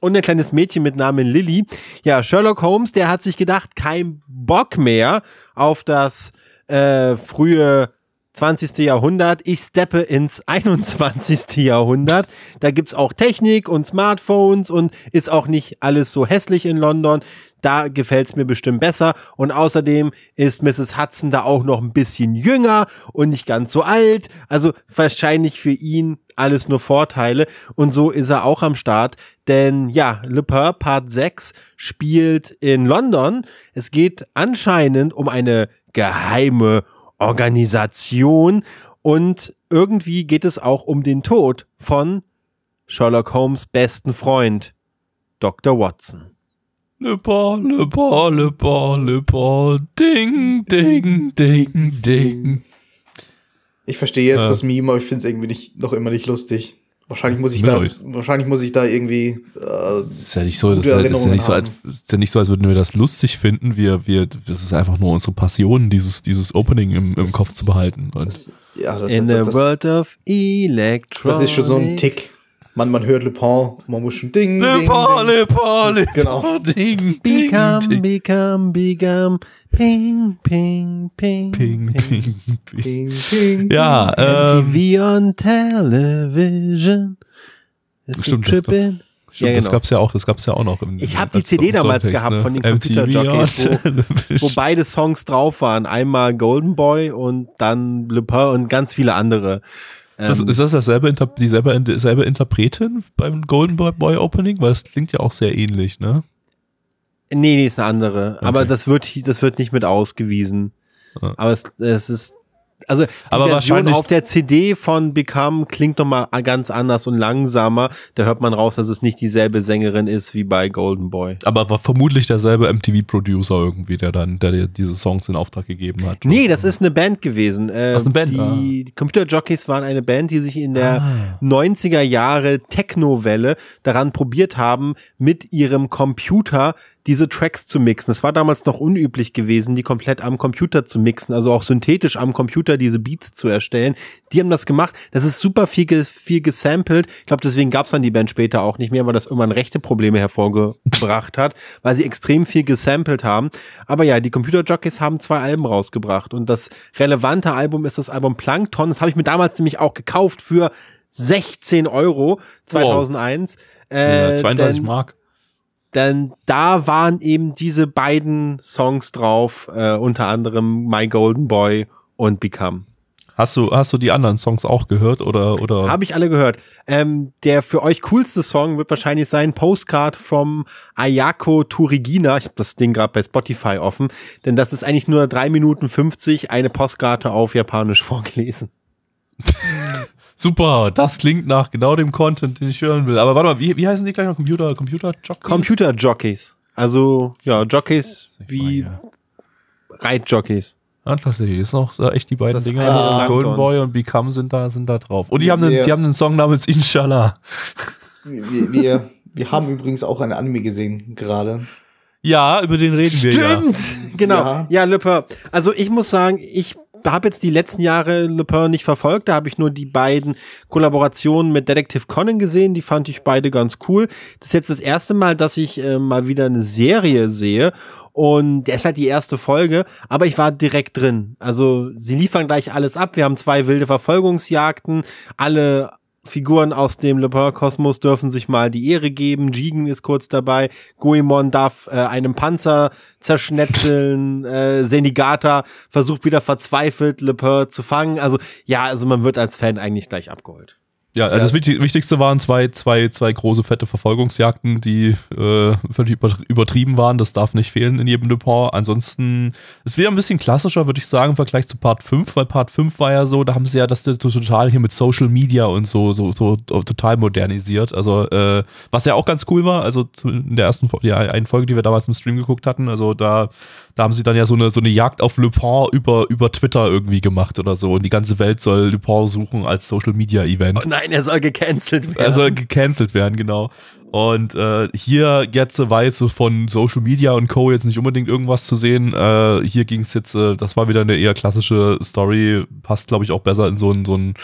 Und ein kleines Mädchen mit Namen Lily. Ja, Sherlock Holmes, der hat sich gedacht, kein Bock mehr auf das äh, frühe 20. Jahrhundert. Ich steppe ins 21. Jahrhundert. Da gibt's auch Technik und Smartphones und ist auch nicht alles so hässlich in London. Da gefällt's mir bestimmt besser. Und außerdem ist Mrs. Hudson da auch noch ein bisschen jünger und nicht ganz so alt. Also wahrscheinlich für ihn alles nur Vorteile. Und so ist er auch am Start. Denn ja, Le Pen Part 6 spielt in London. Es geht anscheinend um eine geheime Organisation. Und irgendwie geht es auch um den Tod von Sherlock Holmes besten Freund, Dr. Watson. Le Pen, Le Pen, ding, ding, ding, ding. Ich verstehe jetzt Ja. das Meme, aber ich finde es irgendwie nicht, noch immer nicht lustig. Wahrscheinlich muss ich Ja, da, ich- wahrscheinlich muss ich da irgendwie. Äh, ist ja nicht so, das Gute ist ja, ist ja Erinnerungen nicht so, als, ist ja nicht so, als würden wir das lustig finden. Wir, wir, das ist einfach nur unsere Passion, dieses, dieses Opening im, im Kopf zu behalten. Und das, ja, das, In das, the world of Electronic. das ist schon so ein Tick. Man, man hört Le Pen, man muss schon Ding, Le Ding, Pen, Ding. Le Pen, Le Genau. Pen, ding, ding, Become, ding. become, become, ping, ping, ping, Ping, ping, ping. Ding, Ding. Ja, ähm, TV on television. Ist Stimmt, das Trippin? stimmt, Ja, das genau. gab's ja auch, das gab's ja auch noch. Im, Ich hab die CD damals Songtext, gehabt von den MTV Computerjockeys, on wo-. Wo beide Songs drauf waren. Einmal Golden Boy und dann Le Pen und ganz viele andere. Ist das, Ähm, ist das dasselbe, Inter dieselbe, dieselbe Interpretin beim Golden Boy, Opening? Weil es klingt ja auch sehr ähnlich, ne? Nee, nee, ist eine andere. Aber Okay. das wird, das wird nicht mit ausgewiesen. Ja. Aber es, es ist, also die Aber Version auf der CD von Become klingt noch mal ganz anders und langsamer. Da hört man raus, dass es nicht dieselbe Sängerin ist wie bei Golden Boy. Aber war vermutlich derselbe MTV-Producer irgendwie, der dann, der dir diese Songs in Auftrag gegeben hat. Nee, das ist eine Band gewesen. Äh, ist eine Band, Die, ah. Computerjockeys waren eine Band, die sich in der Ah. 90er Jahre Techno-Welle daran probiert haben, mit ihrem Computer diese Tracks zu mixen. Es war damals noch unüblich gewesen, die komplett am Computer zu mixen, also auch synthetisch am Computer diese Beats zu erstellen. Die haben das gemacht. Das ist super viel, ge viel gesampelt. Ich glaube, deswegen gab es dann die Band später auch nicht mehr, weil das irgendwann rechte Probleme hervorgebracht hat, weil sie extrem viel gesampelt haben. Aber ja, die Computerjockeys haben zwei Alben rausgebracht und das relevante Album ist das Album Plankton. Das habe ich mir damals nämlich auch gekauft für 16 Euro 2001. Ja, Äh, 32 denn- Mark. Denn da waren eben diese beiden Songs drauf, äh, unter anderem My Golden Boy und Become. Hast du, hast du die anderen Songs auch gehört oder, oder? Habe ich alle gehört. Ähm, der für euch coolste Song wird wahrscheinlich sein Postcard from Ayako to Regina. Ich habe das Ding gerade bei Spotify offen, denn das ist eigentlich nur drei Minuten 50 eine Postkarte auf Japanisch vorgelesen. Super, das klingt nach genau dem Content, den ich hören will. Aber warte mal, wie, wie heißen die gleich noch? Computer, Computer Jockey? Computer Jockeys. Also, ja, Jockeys wie ja. Reitjockeys. Ah, tatsächlich, ist noch so echt die beiden Das Dinger. Ah. Golden Boy und Become sind da, sind da drauf. Und die haben, einen, Ja. die haben einen Song namens Inshallah. Wir, wir, wir haben übrigens auch ein Anime gesehen gerade. Ja, über den reden wir ja. Stimmt, genau. Ja. Ja, Le Pen. Also ich muss sagen, ich habe jetzt die letzten Jahre Le Pen nicht verfolgt. Da habe ich nur die beiden Kollaborationen mit Detective Conan gesehen. Die fand ich beide ganz cool. Das ist jetzt das erste Mal, dass ich äh, mal wieder eine Serie sehe. Und der ist halt die erste Folge, aber ich war direkt drin. Also sie liefern gleich alles ab. Wir haben zwei wilde Verfolgungsjagden. Alle Figuren aus dem Le Pen-Kosmos dürfen sich mal die Ehre geben. Jigen ist kurz dabei. Goemon darf äh, einen Panzer zerschnetzeln. äh, Senigata versucht wieder verzweifelt Le zu fangen. Also ja, also man wird als Fan eigentlich gleich abgeholt. Ja, das Wichtig Wichtigste waren zwei, zwei, zwei große fette Verfolgungsjagden, die äh, völlig über- übertrieben waren. Das darf nicht fehlen in jedem Le Pen. Ansonsten, es wäre ein bisschen klassischer, würde ich sagen, im Vergleich zu Part 5, weil Part 5 war ja so, da haben sie ja das total hier mit Social Media und so, so, so total modernisiert. Also, äh, was ja auch ganz cool war, also in der ersten Folge, die einen Folge, die wir damals im Stream geguckt hatten, also da, da haben sie dann ja so eine, so eine Jagd auf Le Pen über, über Twitter irgendwie gemacht oder so. Und die ganze Welt soll Pen suchen als Social Media Event. Oh nein, er soll gecancelt werden. Er soll gecancelt werden, genau. Und äh, hier jetzt war jetzt so von Social Media und Co. jetzt nicht unbedingt irgendwas zu sehen. Äh, hier ging es jetzt, äh, das war wieder eine eher klassische Story, passt glaube ich auch besser in so ein, so ein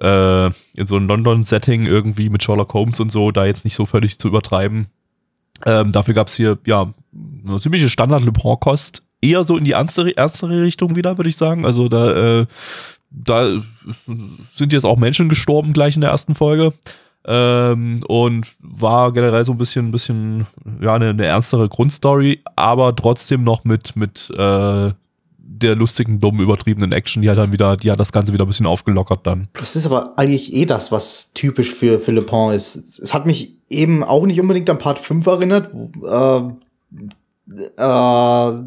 äh, in so ein London-Setting irgendwie mit Sherlock Holmes und so, da jetzt nicht so völlig zu übertreiben. Ähm, dafür gab es hier ja eine ziemliche Standard-Le Pen-Kost, eher so in die ernstere, ernstere Richtung wieder, würde ich sagen. Also da, äh, da sind jetzt auch Menschen gestorben gleich in der ersten Folge. Ähm, und war generell so ein bisschen, ein bisschen, ja, eine, eine ernstere Grundstory, aber trotzdem noch mit, mit äh, der lustigen, dummen, übertriebenen Action, die hat dann wieder, die hat das Ganze wieder ein bisschen aufgelockert dann. Das ist aber eigentlich eh das, was typisch für, für Le Pen ist. Es hat mich eben auch nicht unbedingt an Part 5 erinnert, äh, äh,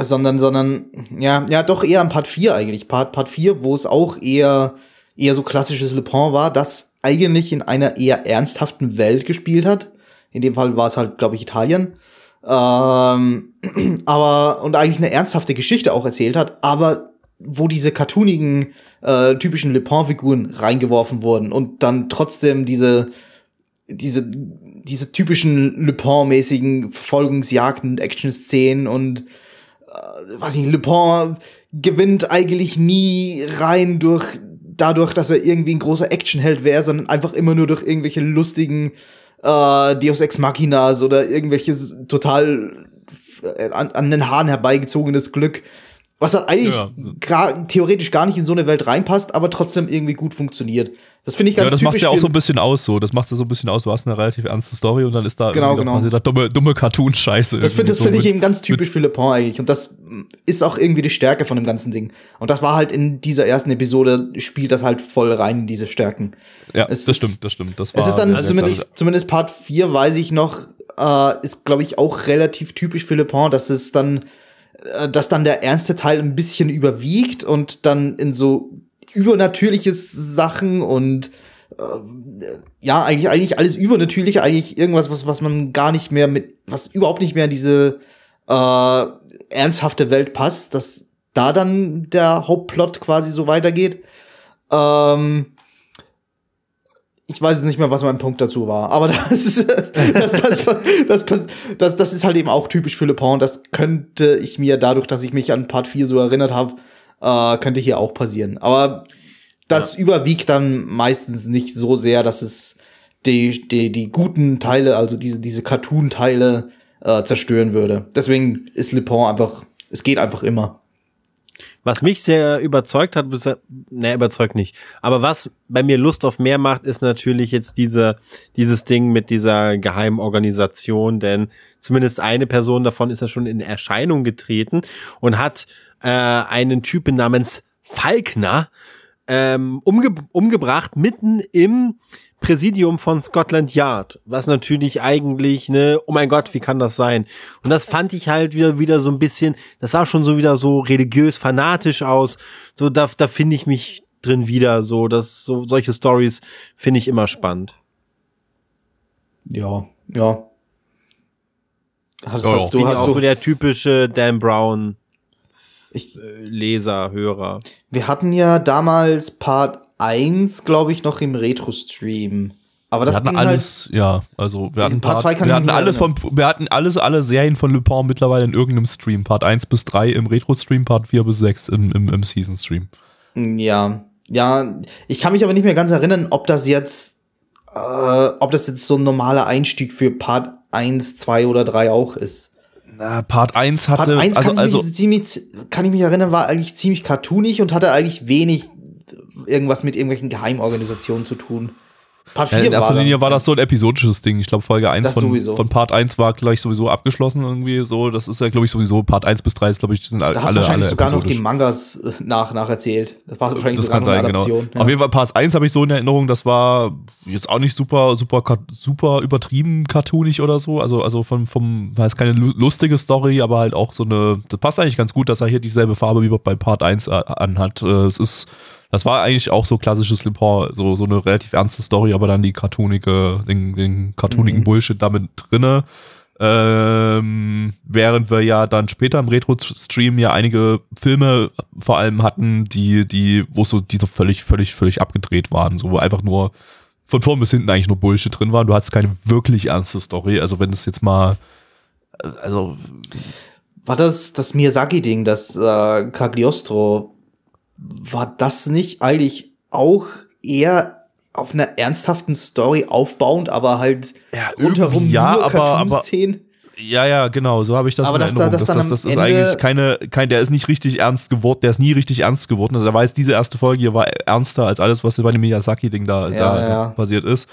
sondern, sondern, ja, ja, doch eher an Part 4 eigentlich. Part, Part 4, wo es auch eher, eher so klassisches Le Pen war, das eigentlich in einer eher ernsthaften Welt gespielt hat. In dem Fall war es halt, glaube ich, Italien. Ähm, aber, und eigentlich eine ernsthafte Geschichte auch erzählt hat, aber wo diese cartoonigen, äh, typischen Le Pen-Figuren reingeworfen wurden und dann trotzdem diese, diese, diese typischen Le Pen-mäßigen Verfolgungsjagden, Action-Szenen und, weiß nicht, Le Pen gewinnt eigentlich nie rein durch, dadurch, dass er irgendwie ein großer Actionheld wäre, sondern einfach immer nur durch irgendwelche lustigen, äh, Deus Ex Machinas oder irgendwelches total äh, an, an den Haaren herbeigezogenes Glück, was halt eigentlich Ja. theoretisch gar nicht in so eine Welt reinpasst, aber trotzdem irgendwie gut funktioniert. Das finde ich ganz Ja, das macht ja auch so ein bisschen aus, so. Das macht ja so ein bisschen aus, du hast eine relativ ernste Story und dann ist da Genau, genau. dieser dumme, dumme Cartoon-Scheiße. Das finde so find ich eben ganz typisch für Le Pen eigentlich. Und das ist auch irgendwie die Stärke von dem ganzen Ding. Und das war halt in dieser ersten Episode, spielt das halt voll rein in diese Stärken. Ja, es das ist- stimmt, das stimmt. Das Es war ist dann zumindest, zumindest Part 4, weiß ich noch, äh, ist, glaube ich, auch relativ typisch für Le Pen, dass es dann, dass dann der ernste Teil ein bisschen überwiegt und dann in so übernatürliches Sachen und äh, ja, eigentlich, eigentlich alles Übernatürliche, eigentlich irgendwas, was, was man gar nicht mehr mit, was überhaupt nicht mehr in diese äh, ernsthafte Welt passt, dass da dann der Hauptplot quasi so weitergeht. Ähm, ich weiß jetzt nicht mehr, was mein Punkt dazu war, aber das ist, das, das, das, das, das, ist halt eben auch typisch für Le Pen. Das könnte ich mir dadurch, dass ich mich an Part 4 so erinnert habe, äh, könnte hier auch passieren. Aber das überwiegt dann meistens nicht so sehr, dass es die, die, die guten Teile, also diese, diese Cartoon-Teile, äh, zerstören würde. Deswegen ist Le Pen einfach, es geht einfach immer. Was mich sehr überzeugt hat, ne, überzeugt nicht. Aber was bei mir Lust auf mehr macht, ist natürlich jetzt diese, dieses Ding mit dieser geheimen Organisation, denn zumindest eine Person davon ist ja schon in Erscheinung getreten und hat äh, einen Typen namens Falkner ähm, umge umgebracht mitten im Präsidium von Scotland Yard, was natürlich eigentlich, ne, oh mein Gott, wie kann das sein? Und das fand ich halt wieder, wieder so ein bisschen, das sah schon so wieder so religiös, fanatisch aus. So, da, da finde ich mich drin wieder, so, dass so, solche Stories finde ich immer spannend. Ja, ja. Hast, Ja, hast du, hast auch du, so der typische Dan Brown ich, äh, Leser, Hörer. Wir hatten ja damals Part 1, glaube ich, noch im Retro-Stream Aber Wir das hatten ging halt, alles, ja, also wir hatten, Part Part, wir hatten alles von, wir hatten alles, alle Serien von Lupin mittlerweile in irgendeinem Stream. Part 1 bis 3 im Retro-Stream, Part 4 bis 6 im, im, im Season-Stream. Ja, ja, ich kann mich aber nicht mehr ganz erinnern, ob das jetzt, äh, ob das jetzt so ein normaler Einstieg für Part 1, 2 oder 3 auch ist. Na, Part 1 hatte, Part 1 also, kann, ich also, mich ziemlich, kann ich mich erinnern, war eigentlich ziemlich cartoonig und hatte eigentlich wenig irgendwas mit irgendwelchen Geheimorganisationen zu tun. Part 4 Ja, in erster war dann- Linie war das so ein episodisches Ding. Ich glaube, Folge 1 Das von, sowieso. von Part 1 war gleich sowieso abgeschlossen irgendwie so. Das ist ja, glaube ich, sowieso Part 1 bis 3 ist, glaube ich, sind Da hat alle, wahrscheinlich alle sogar noch die Mangas äh, nach, nacherzählt. Das war wahrscheinlich Das sogar kann noch eine sein, genau. Adaption. Ja. Auf jeden Fall Part 1 habe ich so in Erinnerung, das war jetzt auch nicht super, super, super übertrieben cartoonig oder so. Also, also von, vom, war jetzt keine lu- lustige Story, aber halt auch so eine, das passt eigentlich ganz gut, dass er hier dieselbe Farbe wie bei Part 1 äh, anhat. Äh, Es ist, das war eigentlich auch so klassisches Lupin, so, so eine relativ ernste Story, aber dann die cartoonige, den, den cartoonigen Mhm. Bullshit damit drinne. Ähm, während wir ja dann später im Retro-Stream ja einige Filme vor allem hatten, die, die, wo so, die so völlig, völlig, völlig abgedreht waren, so wo einfach nur von vorn bis hinten eigentlich nur Bullshit drin war. und Du hattest keine wirklich ernste Story. Also wenn es jetzt mal, also War das das Miyazaki-Ding, das äh, Cagliostro, war das nicht eigentlich auch eher auf einer ernsthaften Story aufbauend, aber halt Ja, rundherum ja, nur Cartoon-Szenen? Ja, ja, genau, so habe ich das Aber in dass da- Erinnerung. dass das, das, am das ist eigentlich keine, kein, der ist nicht richtig ernst geworden, der ist nie richtig ernst geworden. Also er weiß, diese erste Folge hier war ernster als alles, was bei dem Miyazaki-Ding da, Ja, da ja. passiert ist.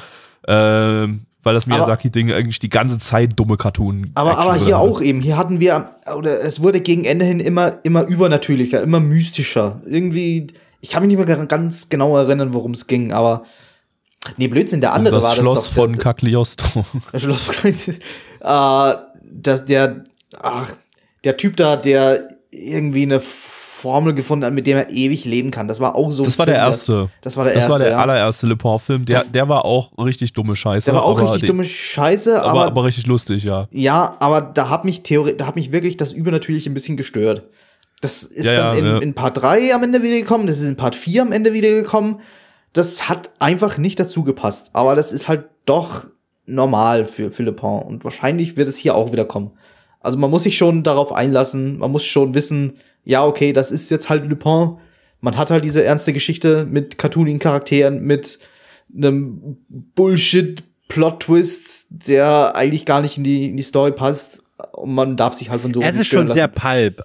Ähm, weil das Miyazaki-Ding eigentlich die ganze Zeit dumme Cartoon Aber, aber hier auch eben, hier hatten wir, oder es wurde gegen Ende hin immer, immer übernatürlicher, immer mystischer. Irgendwie, ich kann mich nicht mehr ganz genau erinnern, worum es ging, aber. Nee, Blödsinn, der andere das war Schloss das doch. von Cagliostro. der Schloss von äh, dass der, ach, der Typ da, der irgendwie eine Formel gefunden hat, mit dem er ewig leben kann. Das war auch so. Das war der Film, erste. Das, das war der Das erste. war der ja. allererste Le Pen-Film. Der, Das- der war auch richtig dumme Scheiße. Der war auch richtig die- dumme Scheiße, Aber, aber, aber richtig lustig, ja. Ja, aber da hat mich Theorie, da hat mich wirklich das Übernatürliche ein bisschen gestört. Das ist Ja, dann in, ja. in Part 3 am Ende wiedergekommen, das ist in Part 4 am Ende wiedergekommen. Das hat einfach nicht dazu gepasst. Aber das ist halt doch normal für Philippin. Und wahrscheinlich wird es hier auch wieder kommen. Also man muss sich schon darauf einlassen, man muss schon wissen, ja, okay, das ist jetzt halt Lupin. Man hat halt diese ernste Geschichte mit cartoonigen Charakteren, mit einem Bullshit-Plot-Twist, der eigentlich gar nicht in die, in die Story passt. Und man darf sich halt von so Es ist schon sehr lassen. pulp.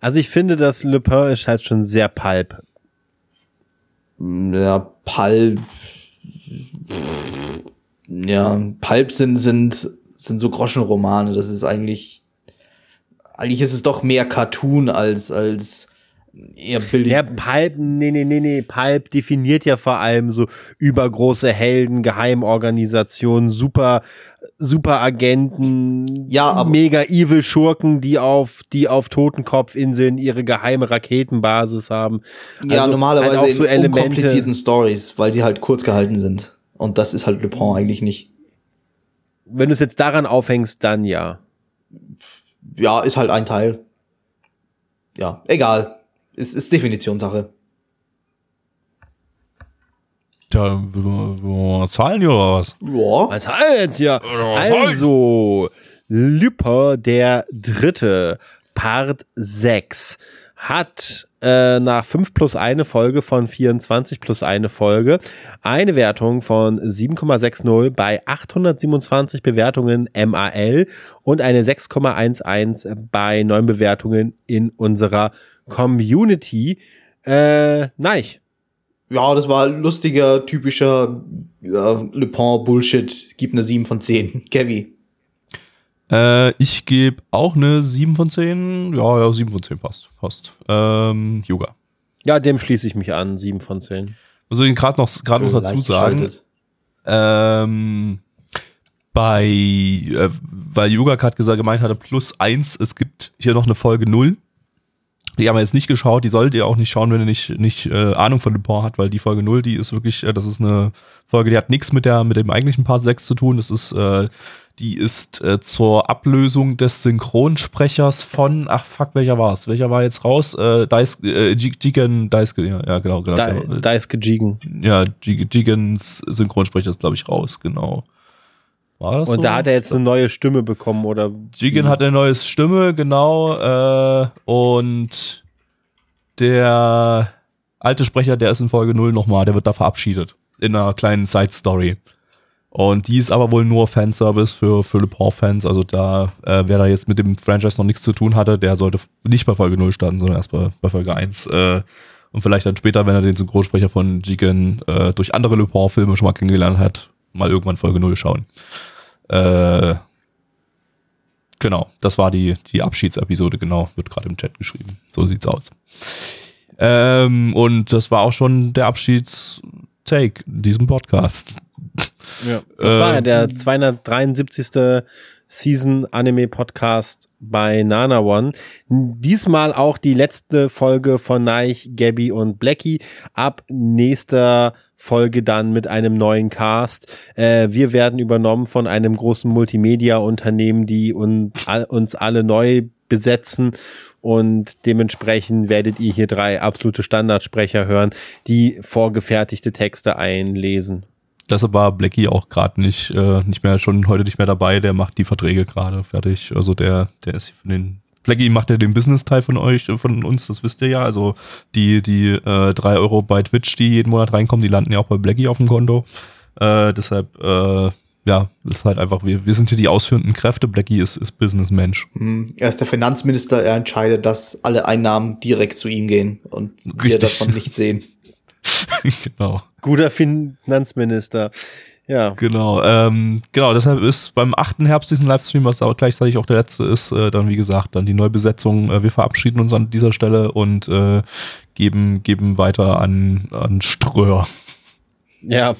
Also ich finde, dass Le Pen ist halt schon sehr pulp. Ja, Pulp. Ja, Pulp sind, sind, sind so Groschenromane. Das ist eigentlich, eigentlich ist es doch mehr Cartoon als, als eher billig. Ja, Pulp, nee, nee, nee, nee, Pulp definiert ja vor allem so übergroße Helden, Geheimorganisationen, super, super Agenten, Ja, mega evil Schurken, die auf, die auf Totenkopfinseln ihre geheime Raketenbasis haben. ja, Also normalerweise halt auch so in Elemente. unkomplizierten Stories, weil sie halt kurz gehalten sind. Und das ist halt Le Pen eigentlich nicht. Wenn du es jetzt daran aufhängst, dann ja. Ja, ist halt ein Teil. Ja, egal. Es ist Definitionssache. Wir- wir zahlen hier oder was? Ja. Was halt jetzt hier? Also, Lüpper, der dritte, Part 6, hat äh, nach 5 plus eine Folge von 24 plus eine Folge eine Wertung von 7,60 bei 827 Bewertungen MAL und eine 6,11 bei 9 Bewertungen in unserer Community. Äh, nein. Ja, das war lustiger, typischer ja, Le Pen Bullshit. Gib eine 7 von 10. Kevin. Äh, ich gebe auch eine 7 von 10. Ja, ja, 7 von 10 passt. Passt. Ähm, Yoga. Ja, dem schließe ich mich an. 7 von 10. Also gerade noch, gerade noch dazu sagen, ähm, bei, äh, weil Yoga gerade gesagt gemeint hatte, plus eins, es gibt hier noch eine Folge null. Die haben wir jetzt nicht geschaut, die solltet ihr auch nicht schauen, wenn ihr nicht, nicht äh, Ahnung von dem Part hat, weil die Folge 0, die ist wirklich, äh, das ist eine Folge, die hat nichts mit der mit dem eigentlichen Part 6 zu tun. Das ist, äh, die ist äh, zur Ablösung des Synchronsprechers von, ach fuck, welcher war es? Welcher war jetzt raus? Äh, Dice, äh, Jigen Daisuke, ja, ja, genau, genau. Da, genau. Daisuke Jigen. Ja, Jig- Jigens Synchronsprecher ist, glaube ich, raus, genau. War das Und so? da hat er jetzt eine neue Stimme bekommen, oder? Jigen hat eine neue Stimme, genau. Äh, und der alte Sprecher, der ist in Folge 0 nochmal, der wird da verabschiedet. In einer kleinen Side-Story. Und die ist aber wohl nur Fanservice für, für Le Pen-Fans. Also da, äh, wer da jetzt mit dem Franchise noch nichts zu tun hatte, der sollte nicht bei Folge 0 starten, sondern erst bei, bei Folge 1. Äh, und vielleicht dann später, wenn er den Synchronsprecher von Jigen äh, durch andere Le Pen-Filme schon mal kennengelernt hat, mal irgendwann Folge 0 schauen. Äh, Genau, das war die, die Abschiedsepisode, genau, wird gerade im Chat geschrieben. So sieht's aus. Ähm, und das war auch schon der Abschiedstake in diesem Podcast. Ja. Das war ja Ähm, der 273. Season Anime Podcast bei Nana One. Diesmal auch die letzte Folge von Neich, Gabby und Blackie. Ab nächster Folge dann mit einem neuen Cast. Äh, wir werden übernommen von einem großen Multimedia-Unternehmen, die un all, uns alle neu besetzen und dementsprechend werdet ihr hier drei absolute Standardsprecher hören, die vorgefertigte Texte einlesen. Deshalb war Blackie auch gerade nicht, äh, nicht mehr, schon heute nicht mehr dabei, der macht die Verträge gerade fertig. Also der, der ist von den. Blackie macht ja den Business-Teil von euch, von uns, das wisst ihr ja. Also die, die äh, 3 Euro bei Twitch, die jeden Monat reinkommen, die landen ja auch bei Blackie auf dem Konto. Äh, deshalb, äh, ja, das ist halt einfach, wir, wir sind hier die ausführenden Kräfte. Blackie ist, ist Businessmensch. Hm, Er ist der Finanzminister, er entscheidet, dass alle Einnahmen direkt zu ihm gehen und wir Richtig. davon nicht sehen. genau. Guter Finanzminister. Ja. Genau, ähm, genau, deshalb ist beim achten Herbst diesen Livestream, was aber gleichzeitig auch der letzte ist, äh, dann wie gesagt, dann die Neubesetzung. Äh, wir verabschieden uns an dieser Stelle und äh, geben, geben weiter an, an Ströer. Ja.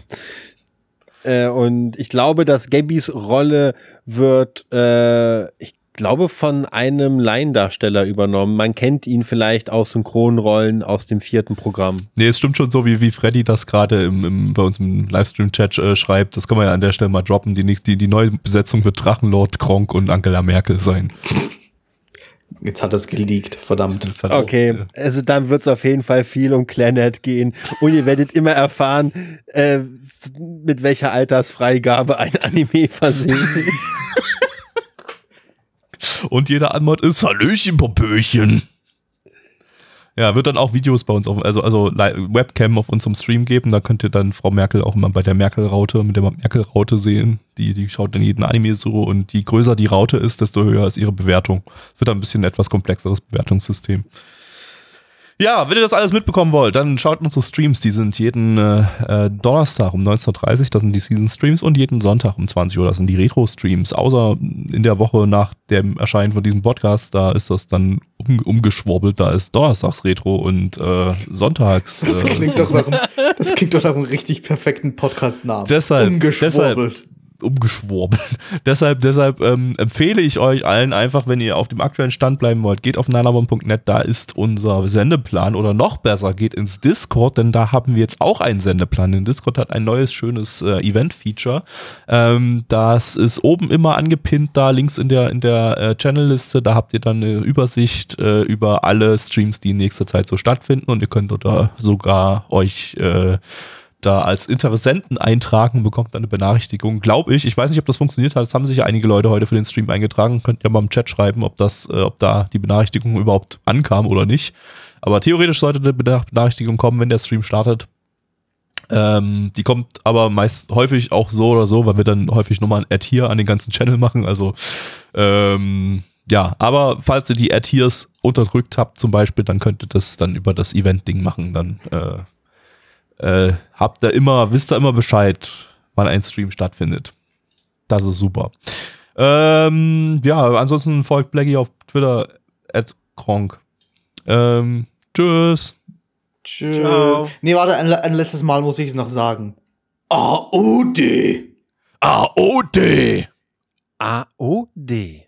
Äh, und ich glaube, dass Gabbys Rolle wird, äh, ich glaube, von einem Laiendarsteller übernommen. Man kennt ihn vielleicht aus Synchronrollen aus dem vierten Programm. Nee, es stimmt schon so, wie, wie Freddy das gerade im, im, bei uns im Livestream-Chat äh, schreibt. Das kann man ja an der Stelle mal droppen. Die, die, die neue Besetzung wird Drachenlord, Kronk und Angela Merkel sein. Jetzt hat das geleakt, verdammt. Das hat auch, Okay, äh, also dann wird es auf jeden Fall viel um Clanet gehen. Und ihr werdet immer erfahren, äh, mit welcher Altersfreigabe ein Anime versehen ist. Und jeder Antwort ist Hallöchen, Popöchen. Ja, wird dann auch Videos bei uns auf, also, also Webcam auf unserem Stream geben. Da könnt ihr dann Frau Merkel auch immer bei der Merkel-Raute, mit der Merkel-Raute sehen. Die, die schaut dann jeden Anime so und je größer die Raute ist, desto höher ist ihre Bewertung. Es wird dann ein bisschen ein etwas komplexeres Bewertungssystem. Ja, wenn ihr das alles mitbekommen wollt, dann schaut unsere Streams. Die sind jeden äh, äh, Donnerstag um 19.30 Uhr, das sind die Season-Streams, und jeden Sonntag um 20 Uhr, das sind die Retro-Streams. Außer in der Woche nach dem Erscheinen von diesem Podcast, da ist das dann um, umgeschworbelt. Da ist Donnerstags-Retro und äh, Sonntags. Das äh, klingt, doch nach einem, das klingt doch nach einem richtig perfekten Podcast-Namen. Deshalb, Umgeschwurbelt. Umgeschworbelt. deshalb deshalb ähm, empfehle ich euch allen einfach, wenn ihr auf dem aktuellen Stand bleiben wollt, geht auf nanabon.net, da ist unser Sendeplan oder noch besser, geht ins Discord, denn da haben wir jetzt auch einen Sendeplan. Denn Discord hat ein neues, schönes äh, Event-Feature. Ähm, das ist oben immer angepinnt, da links in der, in der äh, Channel-Liste, da habt ihr dann eine Übersicht äh, über alle Streams, die in nächster Zeit so stattfinden und ihr könnt da sogar euch äh, da als Interessenten eintragen, bekommt dann eine Benachrichtigung. Glaube ich. Ich weiß nicht, ob das funktioniert hat. Es haben sich ja einige Leute heute für den Stream eingetragen. Könnt ihr mal im Chat schreiben, ob das, äh, ob da die Benachrichtigung überhaupt ankam oder nicht. Aber theoretisch sollte eine Benach- Benachrichtigung kommen, wenn der Stream startet. Ähm, die kommt aber meist häufig auch so oder so, weil wir dann häufig nochmal ein Add hier an den ganzen Channel machen. Also ähm, ja, aber falls ihr die Add Heres unterdrückt habt zum Beispiel, dann könnt ihr das dann über das Event-Ding machen. Dann äh, äh, habt ihr immer, wisst ihr immer Bescheid, wann ein Stream stattfindet. Das ist super. Ähm, ja, ansonsten folgt Blackie auf Twitter at Kronk. Ähm, tschüss. Ciao. Nee, warte, ein, ein letztes Mal muss ich es noch sagen. AOD. AOD. AOD.